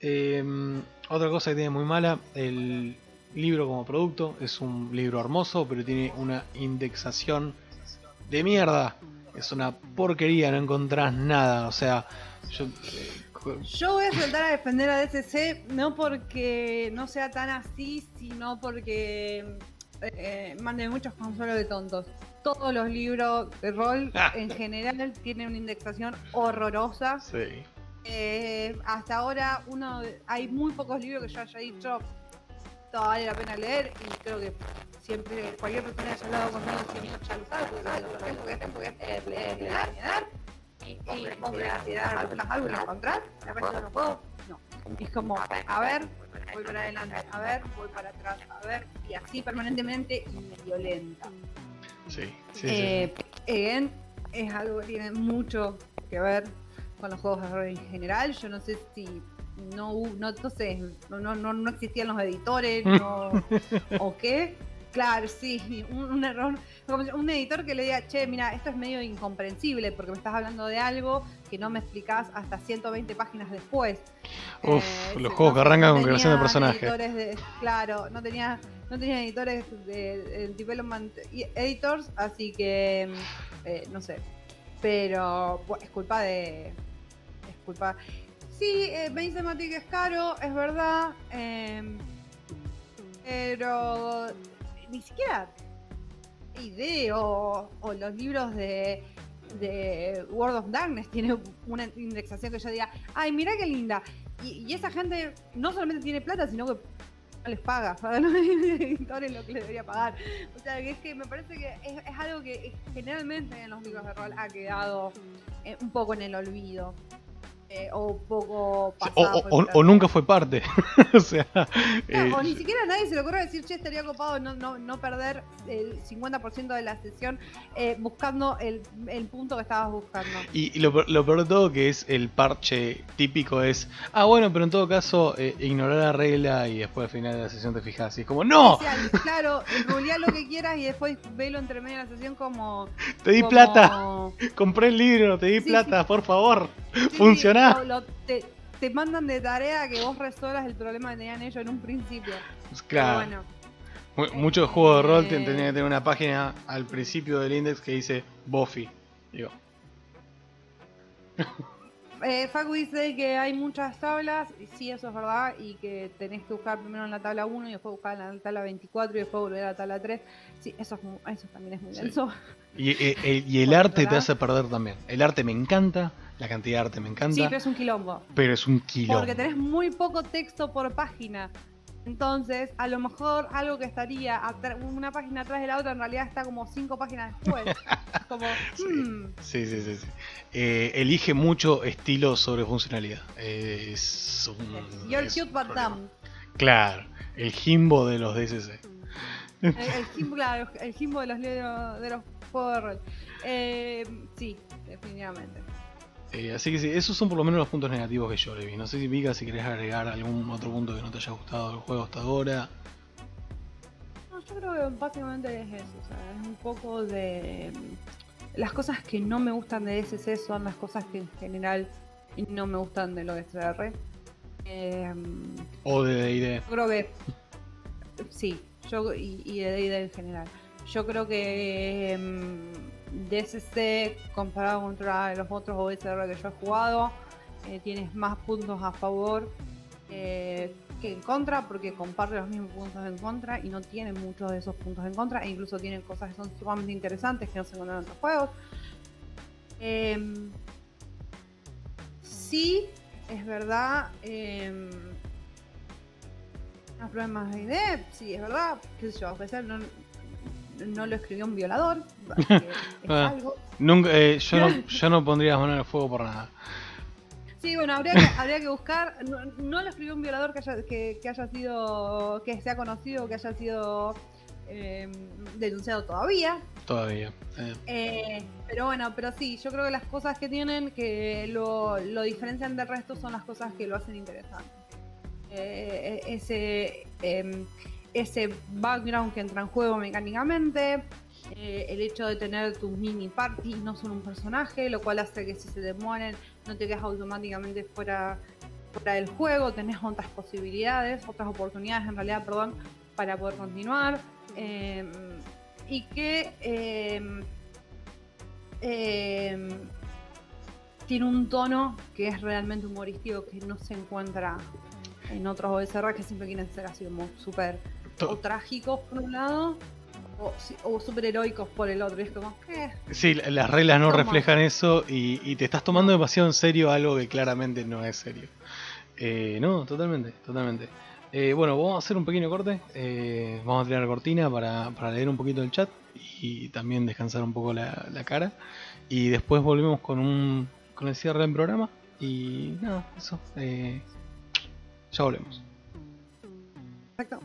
Em, otra cosa que tiene muy mala, el libro como producto es un libro hermoso, pero tiene una indexación de mierda. es una porquería, no encontrás nada. O sea, yo. eh, Yo voy a saltar a defender a DCC, no porque no sea tan así, sino porque eh, mande muchos consuelos de tontos. Todos los libros de rol en general tienen una indexación horrorosa. sí. Eh, hasta ahora uno hay muy pocos libros que yo haya dicho todo vale la pena leer y creo que siempre cualquier persona que haya hablado conmigo siempre ya lo sabe porque sabe lo que porque es leer, leer, leer, y, vos lo encontrás la verdad no puedo es como a ver voy para adelante a ver voy para atrás a ver y así permanentemente y medio lenta Sí, sí, sí. eh, again, es algo que tiene mucho que ver con los juegos de rol en general. Yo no sé si no, no, sé, no, no, no, no existían los editores (laughs) no, o qué. Claro, sí, un, un error. un editor que le diga, che, mira, esto es medio incomprensible porque me estás hablando de algo que no me explicás hasta 120 páginas después. Uf, Eh, los juegos que no- arrancan no con creación de tenían personaje. editores de- claro, no tenía, no tenía editores de, de development editors, así que mm, eh, no sé. Pero es culpa de. Es culpa. Sí, eh, Base Thematic es caro, es verdad. em, pero ni siquiera ID o, o los libros de, de World of Darkness tiene una indexación que yo diga, ay, mira qué linda. Y, esa gente no solamente tiene plata, sino que no les paga, (laughs) paga los editores lo que les debería pagar. O sea, que es que me parece que es, es algo que generalmente en los libros de rol ha quedado eh, un poco en el olvido. Eh, o poco pasado o- nunca fue parte. (laughs) o sea, No, eh, o ni siquiera a nadie se le ocurre decir, che, estaría copado no, no, no perder el 50% de la sesión eh, buscando el, el punto que estabas buscando. y, y lo, lo peor de todo que es el parche típico es, ah bueno, pero en todo caso, eh, ignorar la regla y después al final de la sesión te fijas y es como, no, Especial, claro, ruleá lo que quieras y después velo entre medio de la sesión como... te di como- plata, (laughs) compré el libro, te di Sí, plata, por favor, Sí, lo- lo- te, te mandan de tarea que vos resuelvas el problema que tenían ellos en un principio. Pero Claro. bueno, Mu- Muchos juegos de rol Eh. tenían que tener una página al principio del index que dice Buffy. Digo, (laughs) Eh, Facu dice que hay muchas tablas, y sí, eso es verdad, y que tenés que buscar primero en la tabla 1 y después buscar en la tabla 24 y después volver a la tabla 3. Sí, eso, es eso también es muy Sí. denso. y, eh, eh, y (laughs) el arte te hace perder también. El arte me encanta, la cantidad de arte me encanta, Sí, pero es un quilombo. pero es un kilo. Porque tenés muy poco texto por página. Entonces, a lo mejor algo que estaría una página atrás de la otra en realidad está como cinco páginas después. Es (laughs) como, Sí. hmm, Sí, sí, sí. sí. Eh, elige mucho estilo sobre funcionalidad. Eh, es un. you're es cute but dumb. Claro, el Jimbo de los DSC. El, el, jimbo, claro, el jimbo de los de los juegos de rol. Eh, sí, definitivamente. Eh, así que sí, esos son por lo menos los puntos negativos que yo le vi. No sé si Vika, si querés agregar algún otro punto que no te haya gustado del juego hasta ahora. No, yo creo que básicamente es eso. O sea, es un poco de. Las cosas que no me gustan de DSC son las cosas que en general no me gustan de lo de STR. Eh, O de D&D. Yo creo que sí, yo y, y de D&D en general. Yo creo que mm, DSC comparado contra los otros OSR que yo he jugado, eh, tienes más puntos a favor eh, que en contra, porque comparte los mismos puntos en contra y no tienen muchos de esos puntos en contra, e incluso tienen cosas que son sumamente interesantes que no se encuentran en otros juegos. Em, sí, es verdad. em, los problemas de ID, sí, es verdad, qué sé yo, a no, no lo escribió un violador, (laughs) es Ah. algo. Nunca, eh, yo, no, (laughs) yo no pondría las manos en el fuego por nada. Sí, bueno, habría que, habría que buscar, no, no lo escribió un violador que haya, que, que haya sido, que sea conocido, que haya sido eh, denunciado todavía, Todavía. Eh, Eh, pero bueno, pero sí, yo creo que las cosas que tienen que lo, lo diferencian del resto son las cosas que lo hacen interesante. Eh, ese, em, ese background que entra en juego mecánicamente, eh, el hecho de tener tus mini party no son un personaje, lo cual hace que si se te mueren no te quedas automáticamente fuera, del juego, tenés otras posibilidades, otras oportunidades en realidad, perdón, para poder continuar. Em, y que em, eh, tiene un tono que es realmente humorístico que no se encuentra en otros OSR que siempre quieren ser así como súper o trágicos por un lado o, o súper heroicos por el otro. Y es como, ¿qué? Sí, la- las reglas no Toma. reflejan eso y, y te estás tomando demasiado en serio algo que claramente no es serio. Eh, no, totalmente, totalmente. Eh, bueno, vamos a hacer un pequeño corte. eh, vamos a tirar cortina para, para leer un poquito el chat y también descansar un poco la, la cara. Y después volvemos con un con el cierre del programa. Y nada, eso. ya volvemos. Exacto.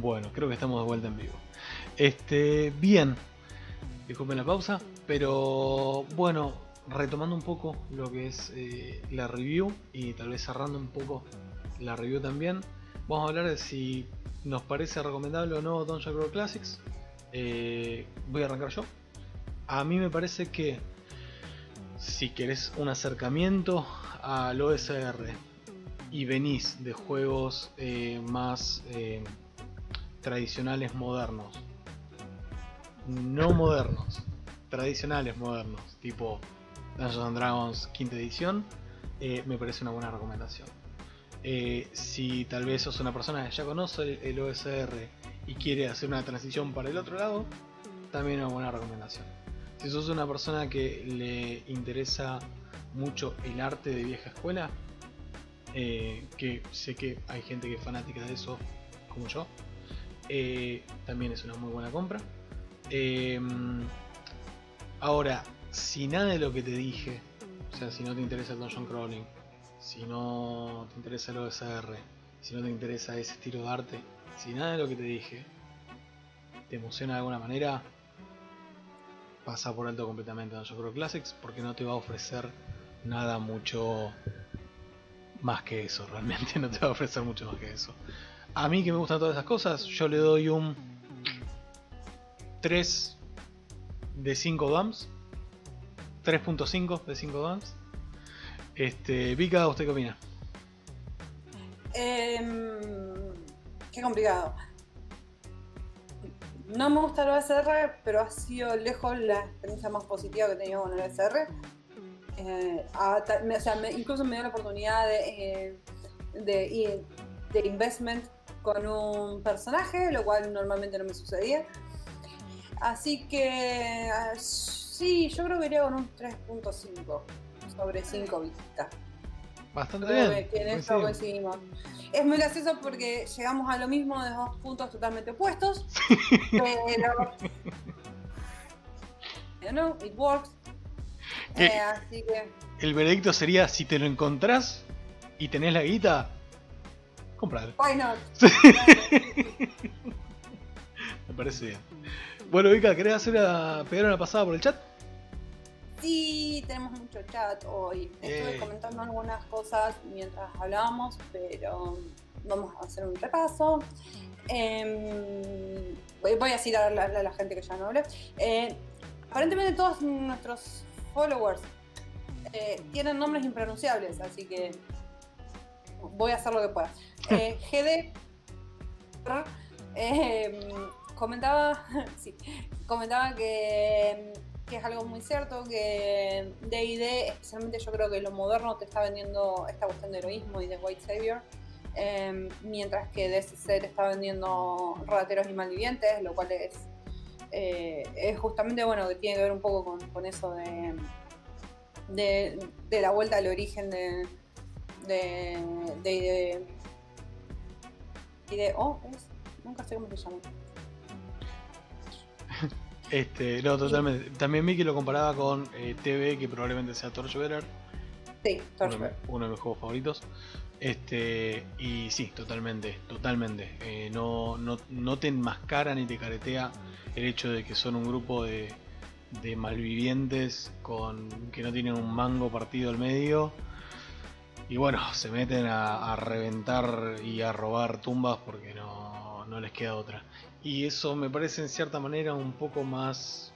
Bueno, creo que estamos de vuelta en vivo. Este, bien. Disculpen la pausa, pero bueno, retomando un poco lo que es eh, la review y tal vez cerrando un poco la review también, vamos a hablar de si nos parece recomendable o no Dungeon Crawl Classics. Eh, voy a arrancar yo. A mí me parece que si querés un acercamiento al OSR y venís de juegos eh, más tradicionales modernos, no modernos, tradicionales modernos, tipo Dungeons and Dragons quinta edición, eh, me parece una buena recomendación. Eh, si tal vez sos una persona que ya conoce el, OSR y quiere hacer una transición para el otro lado, también una buena recomendación. Si sos una persona que le interesa mucho el arte de vieja escuela, eh, que sé que hay gente que es fanática de eso, como yo, eh, también es una muy buena compra. Eh, ahora, si nada de lo que te dije, o sea, si no te interesa el dungeon crawling, si no te interesa el OSR, si no te interesa ese estilo de arte, si nada de lo que te dije te emociona de alguna manera, pasa por alto completamente Dungeon Crawl Classics porque no te va a ofrecer nada mucho más que eso, realmente (laughs) no te va a ofrecer mucho más que eso. A mí que me gustan todas esas cosas, yo le doy un 3 de 5 DAMs. 3.5 de 5 DAMs. Este, Vika, ¿usted qué opina? Em, qué complicado. No me gusta el OSR, pero ha sido lejos la experiencia más positiva que he tenido con el OSR. Eh, o sea, incluso me dio la oportunidad de, eh, de investment con un personaje, lo cual normalmente no me sucedía. Así que ah, sí, yo creo que iría con un 3.5 sobre 5 vistas. Bastante Creo bien. que en eso coincidimos. Es muy gracioso porque llegamos a lo mismo de dos puntos totalmente opuestos. (laughs) pero. You know, it works. ¿Qué? Eh, así que. El veredicto sería si te lo encontrás y tenés la guita, compralo. Why not? (laughs) Me parece bien. Bueno, Vika, ¿querés hacer a pegar una pasada por el chat? Sí, tenemos mucho chat hoy. Estuve comentando algunas cosas mientras hablábamos, pero vamos a hacer un repaso. Em, voy, a la, a la gente que ya no hablé. Eh, aparentemente todos nuestros followers eh, tienen nombres impronunciables, así que voy a hacer lo que pueda. Eh, GD eh, comentaba, (laughs) sí, comentaba que, que es algo muy cierto, que D&D, especialmente yo creo que lo moderno te está vendiendo esta cuestión de heroísmo y de White Savior, eh, mientras que DCC te está vendiendo rateros y malvivientes, lo cual es, eh, es justamente bueno que tiene que ver un poco con, eso de, de, la vuelta al origen de de, de, y de oh es nunca sé cómo se llama Este, no, totalmente. También que lo comparaba con eh, TV, que probablemente sea Torchbearer, sí uno, Torchbearer. mi- uno de mis juegos favoritos. Este, y sí, totalmente, totalmente. Eh, no, no, no te enmascara ni te caretea el hecho de que son un grupo de, de malvivientes con que no tienen un mango partido al medio. Y bueno, (laughs) se meten a, a reventar y a robar tumbas porque no, no les queda otra. Y eso me parece en cierta manera un poco más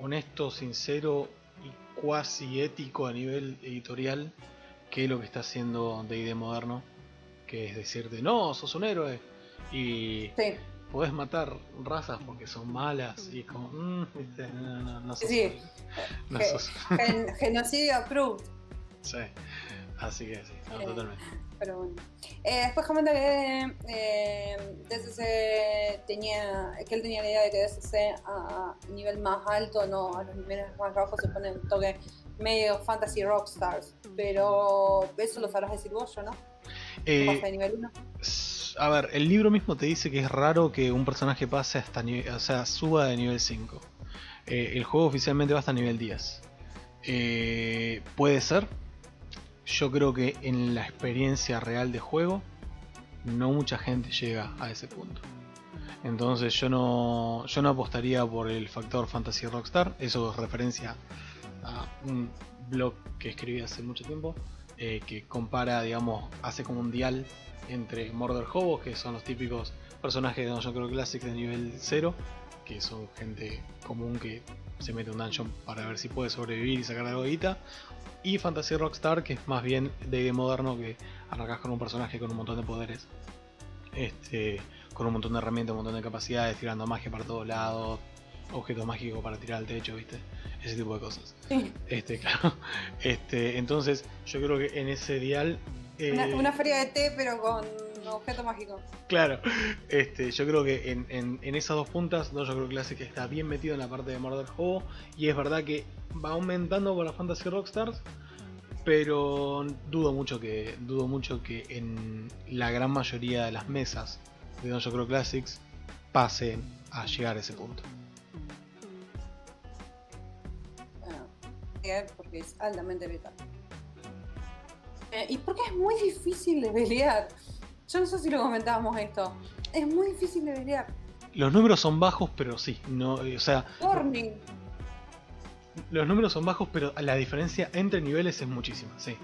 honesto, sincero y cuasi ético a nivel editorial que lo que está haciendo D&D moderno, que es decirte, no, sos un héroe y Sí, podés matar razas porque son malas y es como, mm, no, no, no sos, Sí. no Ge- sos- gen- genocidio approved. Sí. Así que sí, no, Eh, totalmente. Pero bueno. Eh, después comenta que eh, DCC tenía, que él tenía la idea de que DCC a nivel más alto, no a los niveles más bajos, se pone un toque medio fantasy rockstars. Pero eso lo sabrás decir vos, yo, ¿no? ¿Qué Eh, pasa de nivel 1? S- A ver, el libro mismo te dice que es raro que un personaje pase hasta nivel, o sea, suba de nivel 5. Eh, el juego oficialmente va hasta nivel 10. Eh, Puede ser. Yo creo que en la experiencia real de juego, no mucha gente llega a ese punto. Entonces yo no, yo no apostaría por el factor Fantasy Rockstar. Eso es referencia a un blog que escribí hace mucho tiempo. eh, que compara, digamos, hace como un dial entre Murder Hobos, que son los típicos personajes de Dungeon Crawl Classic de nivel 0, que son gente común que se mete un dungeon para ver si puede sobrevivir y sacar algo de guita, y Fantasy Rockstar, que es más bien de moderno, que arrancas con un personaje con un montón de poderes, este, con un montón de herramientas, un montón de capacidades, tirando magia para todos lados, objetos mágicos para tirar al techo, ¿viste? Ese tipo de cosas. Sí. Este, (laughs) claro. Este, entonces, yo creo que en ese dial. eh, Una, una feria de té, pero con objeto mágico. Claro. Este, yo creo que en, en- en esas dos puntas, no, yo creo que Classic está bien metido en la parte de Murder Hobo. Y es verdad que va aumentando para Fantasy Rockstars. Pero dudo mucho que. Dudo mucho que en la gran mayoría de las mesas de Dungeon Crawl Classics pasen a llegar a ese punto. Bueno, eh, porque es altamente letal. Eh, ¿Y por qué es muy difícil de pelear? Yo no sé si lo comentábamos esto. Es muy difícil de pelear. Los números son bajos, pero sí. No, o sea, Warning. Los números son bajos, pero la diferencia entre niveles es muchísima, sí.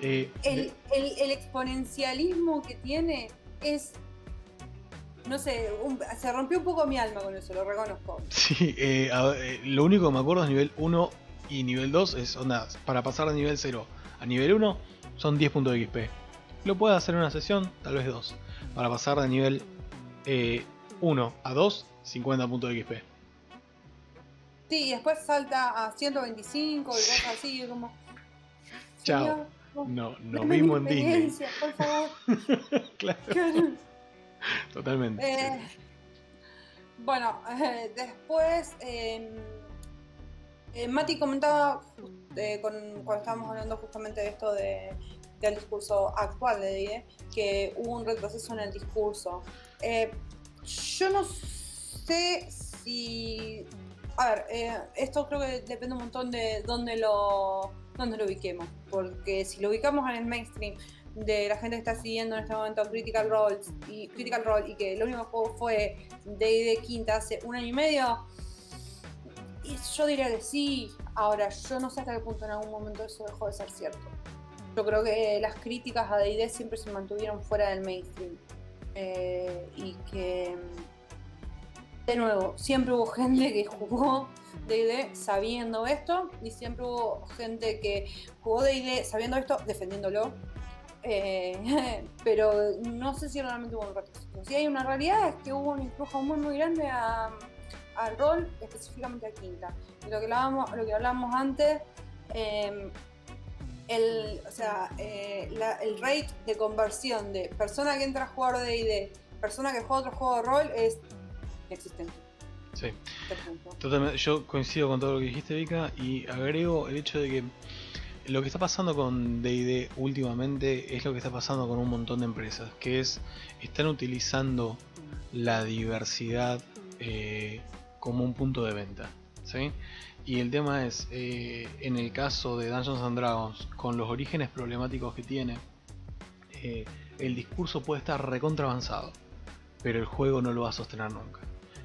Eh, El, el- el exponencialismo que tiene es. No sé, un- se rompió un poco mi alma con eso, lo reconozco. (laughs) sí, eh, a eh, lo único que me acuerdo es nivel 1 y nivel 2 es, onda, para pasar de nivel 0 a nivel 1 son 10 puntos de XP. Lo puedes hacer en una sesión, tal vez dos. Para pasar de nivel eh, 1 a 2, 50 puntos de XP. Sí, y después salta a 125 y cosas así, y como. Chao. "Señor, oh, No, nos dame mi vimos en Disney. Por favor. (laughs) Claro, totalmente. Eh, bueno, eh, después eh, eh, Mati comentaba eh, con- cuando estábamos hablando justamente de esto de, del discurso actual de DIE, que hubo un retroceso en el discurso. Eh, yo no sé si... A ver, eh, esto creo que depende un montón de dónde lo, dónde lo ubiquemos, porque si lo ubicamos en el mainstream, de la gente que está siguiendo en este momento Critical Role y Critical Role y que el único juego fue D&D quinta hace un año y medio yo diría que sí ahora yo no sé hasta qué punto en algún momento eso dejó de ser cierto yo creo que las críticas a D&D siempre se mantuvieron fuera del mainstream Eh, y que de nuevo siempre hubo gente que jugó D&D sabiendo esto y siempre hubo gente que jugó D&D sabiendo esto defendiéndolo eh, (laughs) pero no sé si realmente hubo un retroceso. Si hay una realidad es que hubo un influjo muy muy grande a- al rol, específicamente a Quinta. Lo que hablábamos, lo que hablábamos antes, eh, el, o sea, eh, la- el rate de conversión de persona que entra a jugar D&D, persona que juega otro juego de rol es inexistente. Sí. Este. Totalmente, yo coincido con todo lo que dijiste, Vika, y agrego el hecho de que lo que está pasando con DD últimamente es lo que está pasando con un montón de empresas, que es, están utilizando la diversidad eh, como un punto de venta. ¿sí? Y el tema es, eh, en el caso de Dungeons and Dragons, con los orígenes problemáticos que tiene, eh, el discurso puede estar recontra avanzado, pero el juego no lo va a sostener nunca.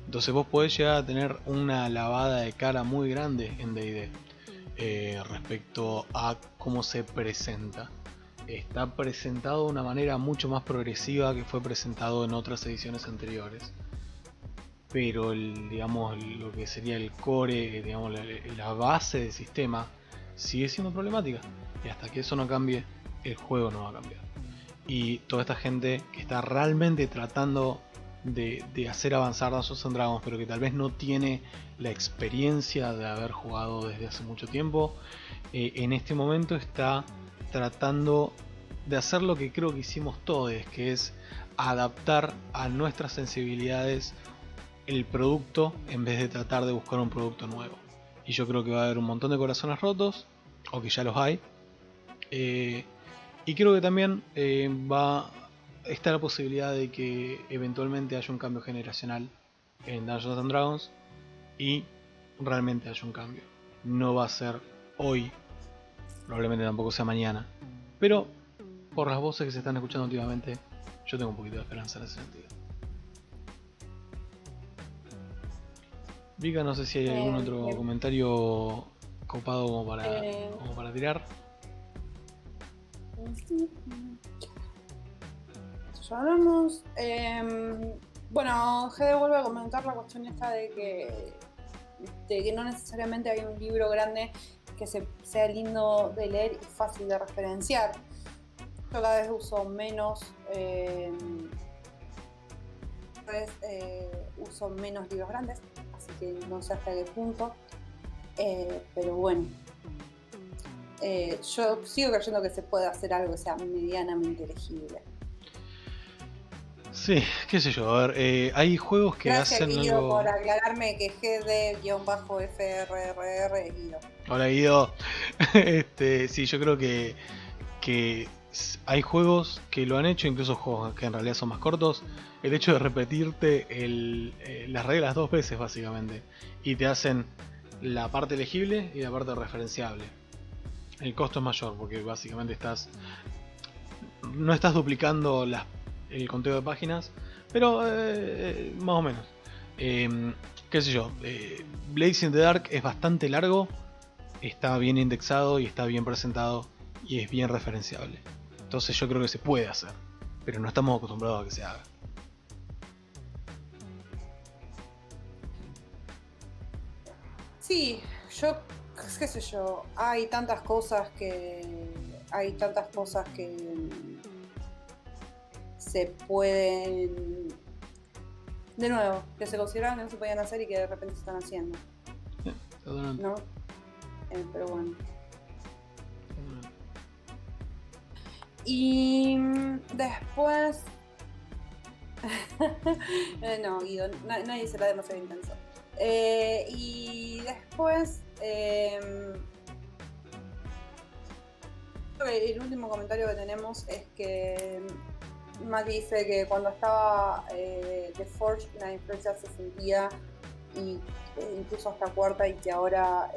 Entonces vos podés llegar a tener una lavada de cara muy grande en DD eh, respecto a cómo se presenta. Está presentado de una manera mucho más progresiva que fue presentado en otras ediciones anteriores. Pero digamos lo que sería el core, digamos la, base del sistema sigue siendo problemática y hasta que eso no cambie el juego no va a cambiar. Y toda esta gente que está realmente tratando de, hacer avanzar Dungeons Dragons, pero que tal vez no tiene la experiencia de haber jugado desde hace mucho tiempo, eh, en este momento está tratando de hacer lo que creo que hicimos todos, que es adaptar a nuestras sensibilidades el producto en vez de tratar de buscar un producto nuevo. Y yo creo que va a haber un montón de corazones rotos, o que ya los hay. Eh, y creo que también eh, va está la posibilidad de que eventualmente haya un cambio generacional en Dungeons and Dragons y realmente haya un cambio. No va a ser hoy, probablemente tampoco sea mañana, pero por las voces que se están escuchando últimamente, yo tengo un poquito de esperanza en ese sentido. Vika, no sé si hay algún eh, otro comentario copado como para, eh, como para tirar. Ya hablamos. Em, bueno, Gede vuelve a comentar la cuestión esta de que, de que no necesariamente hay un libro grande que sea lindo de leer y fácil de referenciar. Yo cada vez uso menos. Eh, vez eh, uso menos libros grandes, que no sé hasta qué punto. Eh, pero bueno, eh, yo sigo creyendo que se puede hacer algo que sea medianamente elegible. Sí, qué sé yo, a ver, eh, hay juegos que Gracias, hacen Guido, por aclararme que GD-FRRR Guido. Hola Guido. este, sí, yo creo que, que hay juegos que lo han hecho, incluso juegos que en realidad son más cortos. El hecho de repetirte el, las reglas dos veces básicamente y te hacen la parte elegible y la parte referenciable. El costo es mayor porque básicamente estás no estás duplicando el conteo de páginas, pero eh, más o menos. Em, qué sé yo, eh, Blaze in the Dark es bastante largo, está bien indexado y está bien presentado y es bien referenciable. Entonces yo creo que se puede hacer, pero no estamos acostumbrados a que se haga. Sí, yo, qué sé yo, hay tantas cosas que. Hay tantas cosas que se pueden. De nuevo, que se consideraban que no se podían hacer y que de repente se están haciendo. ¿No? Eh, pero bueno. Y después. (laughs) Eh, no, Guido, nadie será demasiado intenso. Eh, y después, el último comentario que tenemos es que Matt dice que cuando estaba eh, The Forge la influencia se sentía y, eh, incluso hasta cuarta y que ahora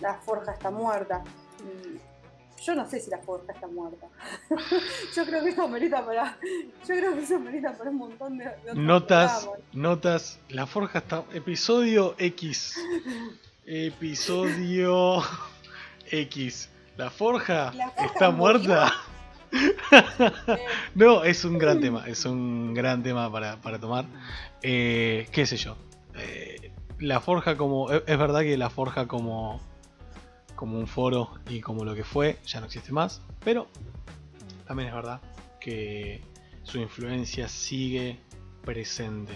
la forja está muerta. Yo no sé si la forja está muerta. (laughs) yo creo que eso merita para. Yo creo que eso merita para un montón de, notas. Notas. La forja está. Episodio X. Episodio X. La forja, está muerta. (laughs) no, es un gran tema. Es un gran tema para, tomar. Eh, ¿Qué sé yo? Eh, la forja como. Es verdad que la forja como como un foro y como lo que fue, ya no existe más, pero también es verdad que su influencia sigue presente.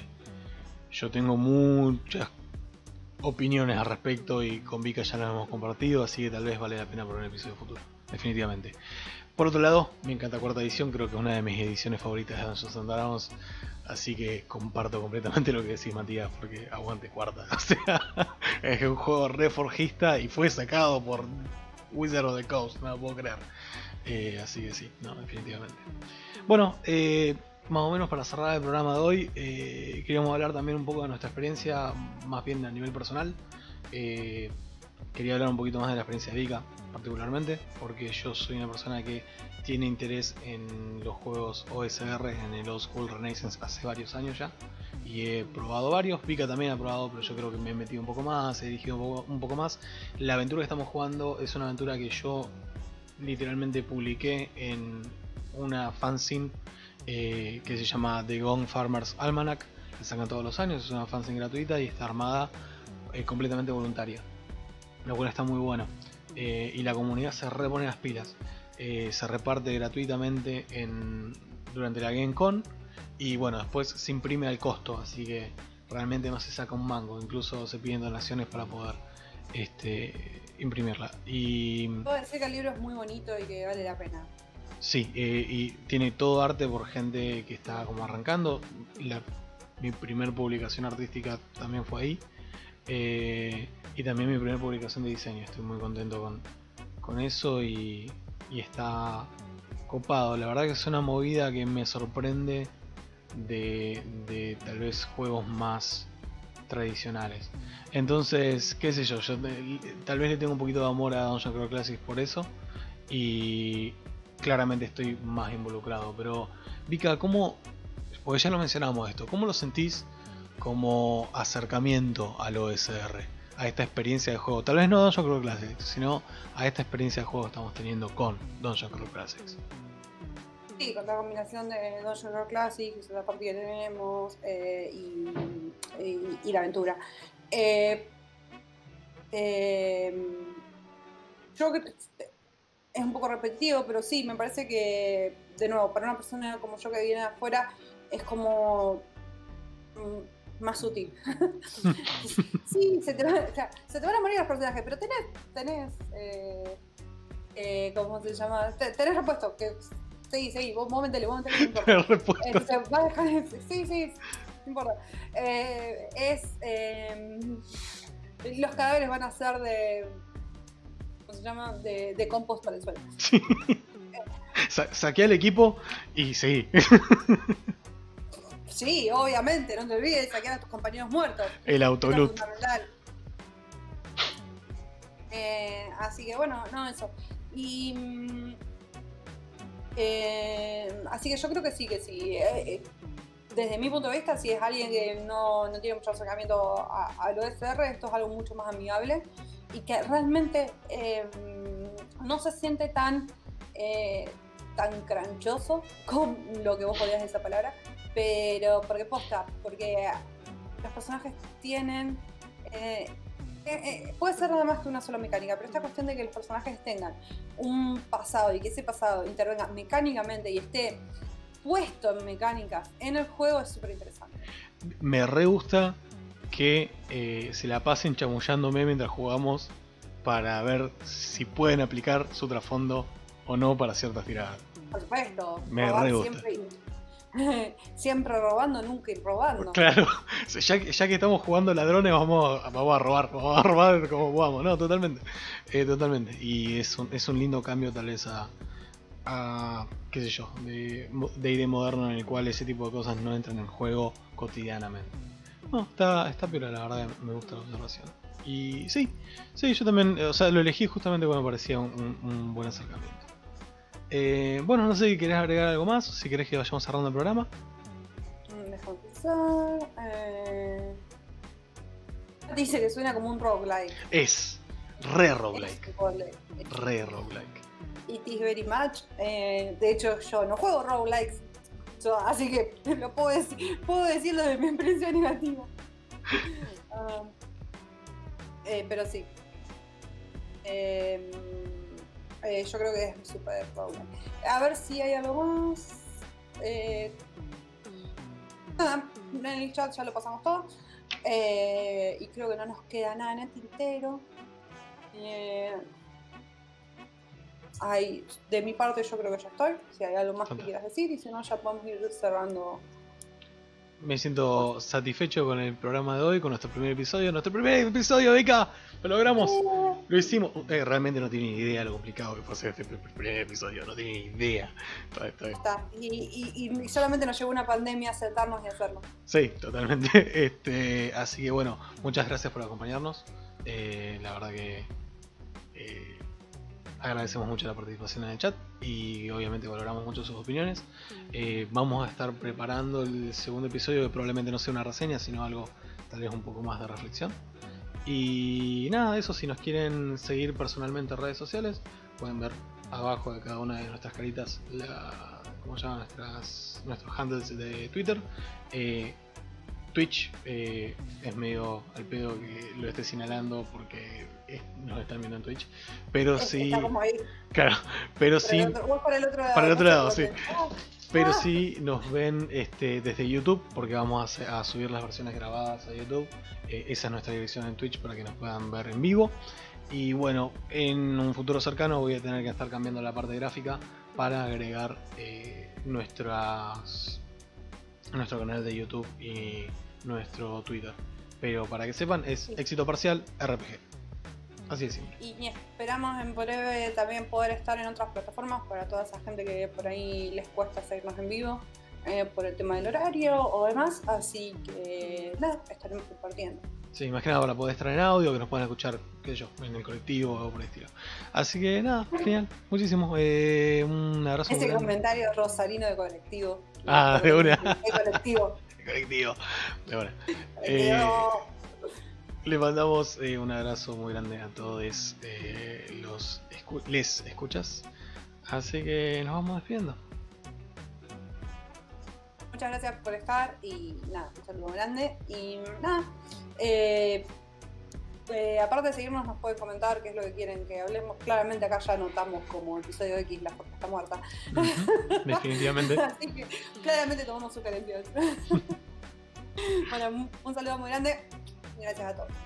Yo tengo muchas opiniones al respecto y con Vika ya las hemos compartido, así que tal vez vale la pena por un episodio futuro, definitivamente. Por otro lado, me encanta cuarta edición, creo que es una de mis ediciones favoritas de Dungeons and Dragons. Así que comparto completamente lo que decís Matías, porque aguante cuarta. (laughs) O sea, es un juego reforgista y fue sacado por Wizard of the Coast, no lo puedo creer. Eh, así que sí, no, definitivamente. Bueno, eh, más o menos para cerrar el programa de hoy, eh, queríamos hablar también un poco de nuestra experiencia, más bien a nivel personal. quería hablar un poquito más de la experiencia de Vika, particularmente, porque yo soy una persona que tiene interés en los juegos OSR, en el Old School Renaissance hace varios años ya, y he probado varios. Vika también ha probado, pero yo creo que me he metido un poco más, he dirigido un poco, más. La aventura que estamos jugando es una aventura que yo literalmente publiqué en una fanzine eh, que se llama The Gone Farmers Almanac. la sacan todos los años, es una fanzine gratuita y está armada eh, completamente voluntaria, lo cual está muy bueno. Eh, y la comunidad se repone las pilas. Eh, se reparte gratuitamente en, durante la GameCon y bueno, después se imprime al costo, así que realmente no se saca un mango, incluso se piden donaciones para poder este, imprimirla. Y Puedo decir que el libro es muy bonito y que vale la pena. sí, eh, y tiene todo arte por gente que está como arrancando. La- mi primer publicación artística también fue ahí. Eh, y también mi primera publicación de diseño. Estoy muy contento con, con eso y, está copado. La verdad que es una movida que me sorprende de, de tal vez juegos más tradicionales. Entonces, qué sé yo, yo tal vez le tengo un poquito de amor a Dungeon Crawl Classics por eso. Y claramente estoy más involucrado. Pero, Vika, ¿cómo? Porque ya lo mencionamos esto. ¿Cómo lo sentís como acercamiento al OSR? A esta experiencia de juego. Tal vez no Dungeon Crawl Classics, sino a esta experiencia de juego que estamos teniendo con Dungeon Crawl Classics. Sí, con la combinación de Dungeon Crawl Classics, la partida que tenemos eh, y, la aventura. Eh, eh, yo creo que es un poco repetitivo, pero sí, me parece que, de nuevo, para una persona como yo que viene de afuera, es como mm, más sutil. (laughs) sí, se te, va- o sea, se te van a morir los personajes, pero tenés, tenés, eh, eh, ¿cómo se llama? Te- Tenés repuesto, que sí, sí, vos, metele, vos no importa. (laughs) Eh, se va a dejar de- Sí, sí, no importa. Eh, es. eh, los cadáveres van a ser de. ¿Cómo se llama? De, de compost para el suelo. (laughs) Sa- saqué al equipo y sí. Sí, obviamente, no te olvides de saquear a tus compañeros muertos. El autoloot. Eh, así que bueno, no, eso. Y. mm, eh, así que yo creo que sí, que sí. Eh, eh, desde mi punto de vista, si es alguien que no, no tiene mucho acercamiento a- al OSR, esto es algo mucho más amigable y que realmente no se siente tan, tan cranchoso con lo que vos podías esa palabra, pero porque posta, porque los personajes tienen. eh, eh, eh, puede ser nada más que una sola mecánica, pero esta cuestión de que los personajes tengan un pasado y que ese pasado intervenga mecánicamente y esté puesto en mecánicas en el juego es súper interesante. Me re gusta que eh, se la pasen chamullándome mientras jugamos para ver si pueden aplicar su trasfondo o no para ciertas tiradas. Por supuesto, Me re gusta. siempre, (laughs) siempre robando, nunca ir robando. Claro, (laughs) ya ya que estamos jugando ladrones, vamos a, vamos a robar, vamos a robar como jugamos, no, totalmente, eh, totalmente. Y es un, es un lindo cambio tal vez a, a qué sé yo, de, de ID moderno en el cual ese tipo de cosas no entran en juego cotidianamente. No, está, está piola, la verdad me gusta la observación. Y sí, sí, yo también, o sea, lo elegí justamente cuando me parecía un- un buen acercamiento. Eh, bueno, no sé si querés agregar algo más, si querés que vayamos cerrando el programa. Déjame pensar. eh, Dice que suena como un roguelike. Es re roguelike. Re roguelike. It is very much. eh, de hecho, yo no juego roguelikes. yo- así que (laughs) lo puedo decir, puedo decirlo de mi (laughs) experiencia negativa. (laughs) Ah, eh, pero sí. Eh, eh, yo creo que es super roguelike. A ver si hay algo más. Eh, nada, en el chat ya lo pasamos todo. Eh, y creo que no nos queda nada en el tintero. Hay, de mi parte yo creo que ya estoy. Si hay algo más que quieras decir y si no ya podemos ir cerrando. Me siento satisfecho con el programa de hoy, con nuestro primer episodio. Nuestro primer episodio, Vika. Lo logramos. Lo hicimos. Eh, realmente no tiene ni idea lo complicado que fue hacer este pr- primer episodio. No tiene ni idea. Está- está- Está. Y, y- y solamente nos llevó una pandemia a sentarnos y hacerlo. Sí, totalmente. (laughs) Este, así que bueno, muchas gracias por acompañarnos. Eh, la verdad que eh, agradecemos mucho la participación en el chat y obviamente valoramos mucho sus opiniones. Eh, vamos a estar preparando el segundo episodio que probablemente no sea una reseña, sino algo tal vez un poco más de reflexión. Y nada, eso si nos quieren seguir personalmente en redes sociales, pueden ver abajo de cada una de nuestras caritas la, ¿cómo se llaman? Nuestras, nuestros handles de Twitter. Eh, Twitch eh, es medio al pedo que lo esté señalando porque nos están viendo en Twitch. Pero Es- sí, ahí. claro, pero Por sí, el otro- vos por el otro lado. para el otro lado, sí. Ah, pero Ah. sí nos ven este, desde YouTube porque vamos a, subir las versiones grabadas a YouTube. Eh, esa es nuestra dirección en Twitch para que nos puedan ver en vivo. Y bueno, en un futuro cercano voy a tener que estar cambiando la parte gráfica para agregar eh, nuestras nuestro canal de YouTube y nuestro Twitter. Pero para que sepan, es éxito parcial RPG. Así de simple. Y, esperamos en breve también poder estar en otras plataformas para toda esa gente que por ahí les cuesta seguirnos en vivo eh, por el tema del horario o demás. Así que nada, estaremos compartiendo. Sí, más que nada para poder estar en audio, que nos puedan escuchar, qué sé yo, en el colectivo o por el estilo. Así que nada, genial, muchísimo. Eh, un abrazo. Ese grande. comentario rosarino de colectivo. Ah, de una. De colectivo. (laughs) colectivo. De una. Eh, Le mandamos eh, un abrazo muy grande a todos eh, los escu- les escuchas. Así que nos vamos despidiendo. Muchas gracias por estar y nada, un saludo grande. Y nada, eh, aparte de seguirnos, nos pueden comentar qué es lo que quieren que hablemos. Claramente acá ya anotamos como episodio X la foto está muerta. Definitivamente. (laughs) Así que claramente tomamos su calención. (laughs) bueno, un saludo muy grande y gracias a todos.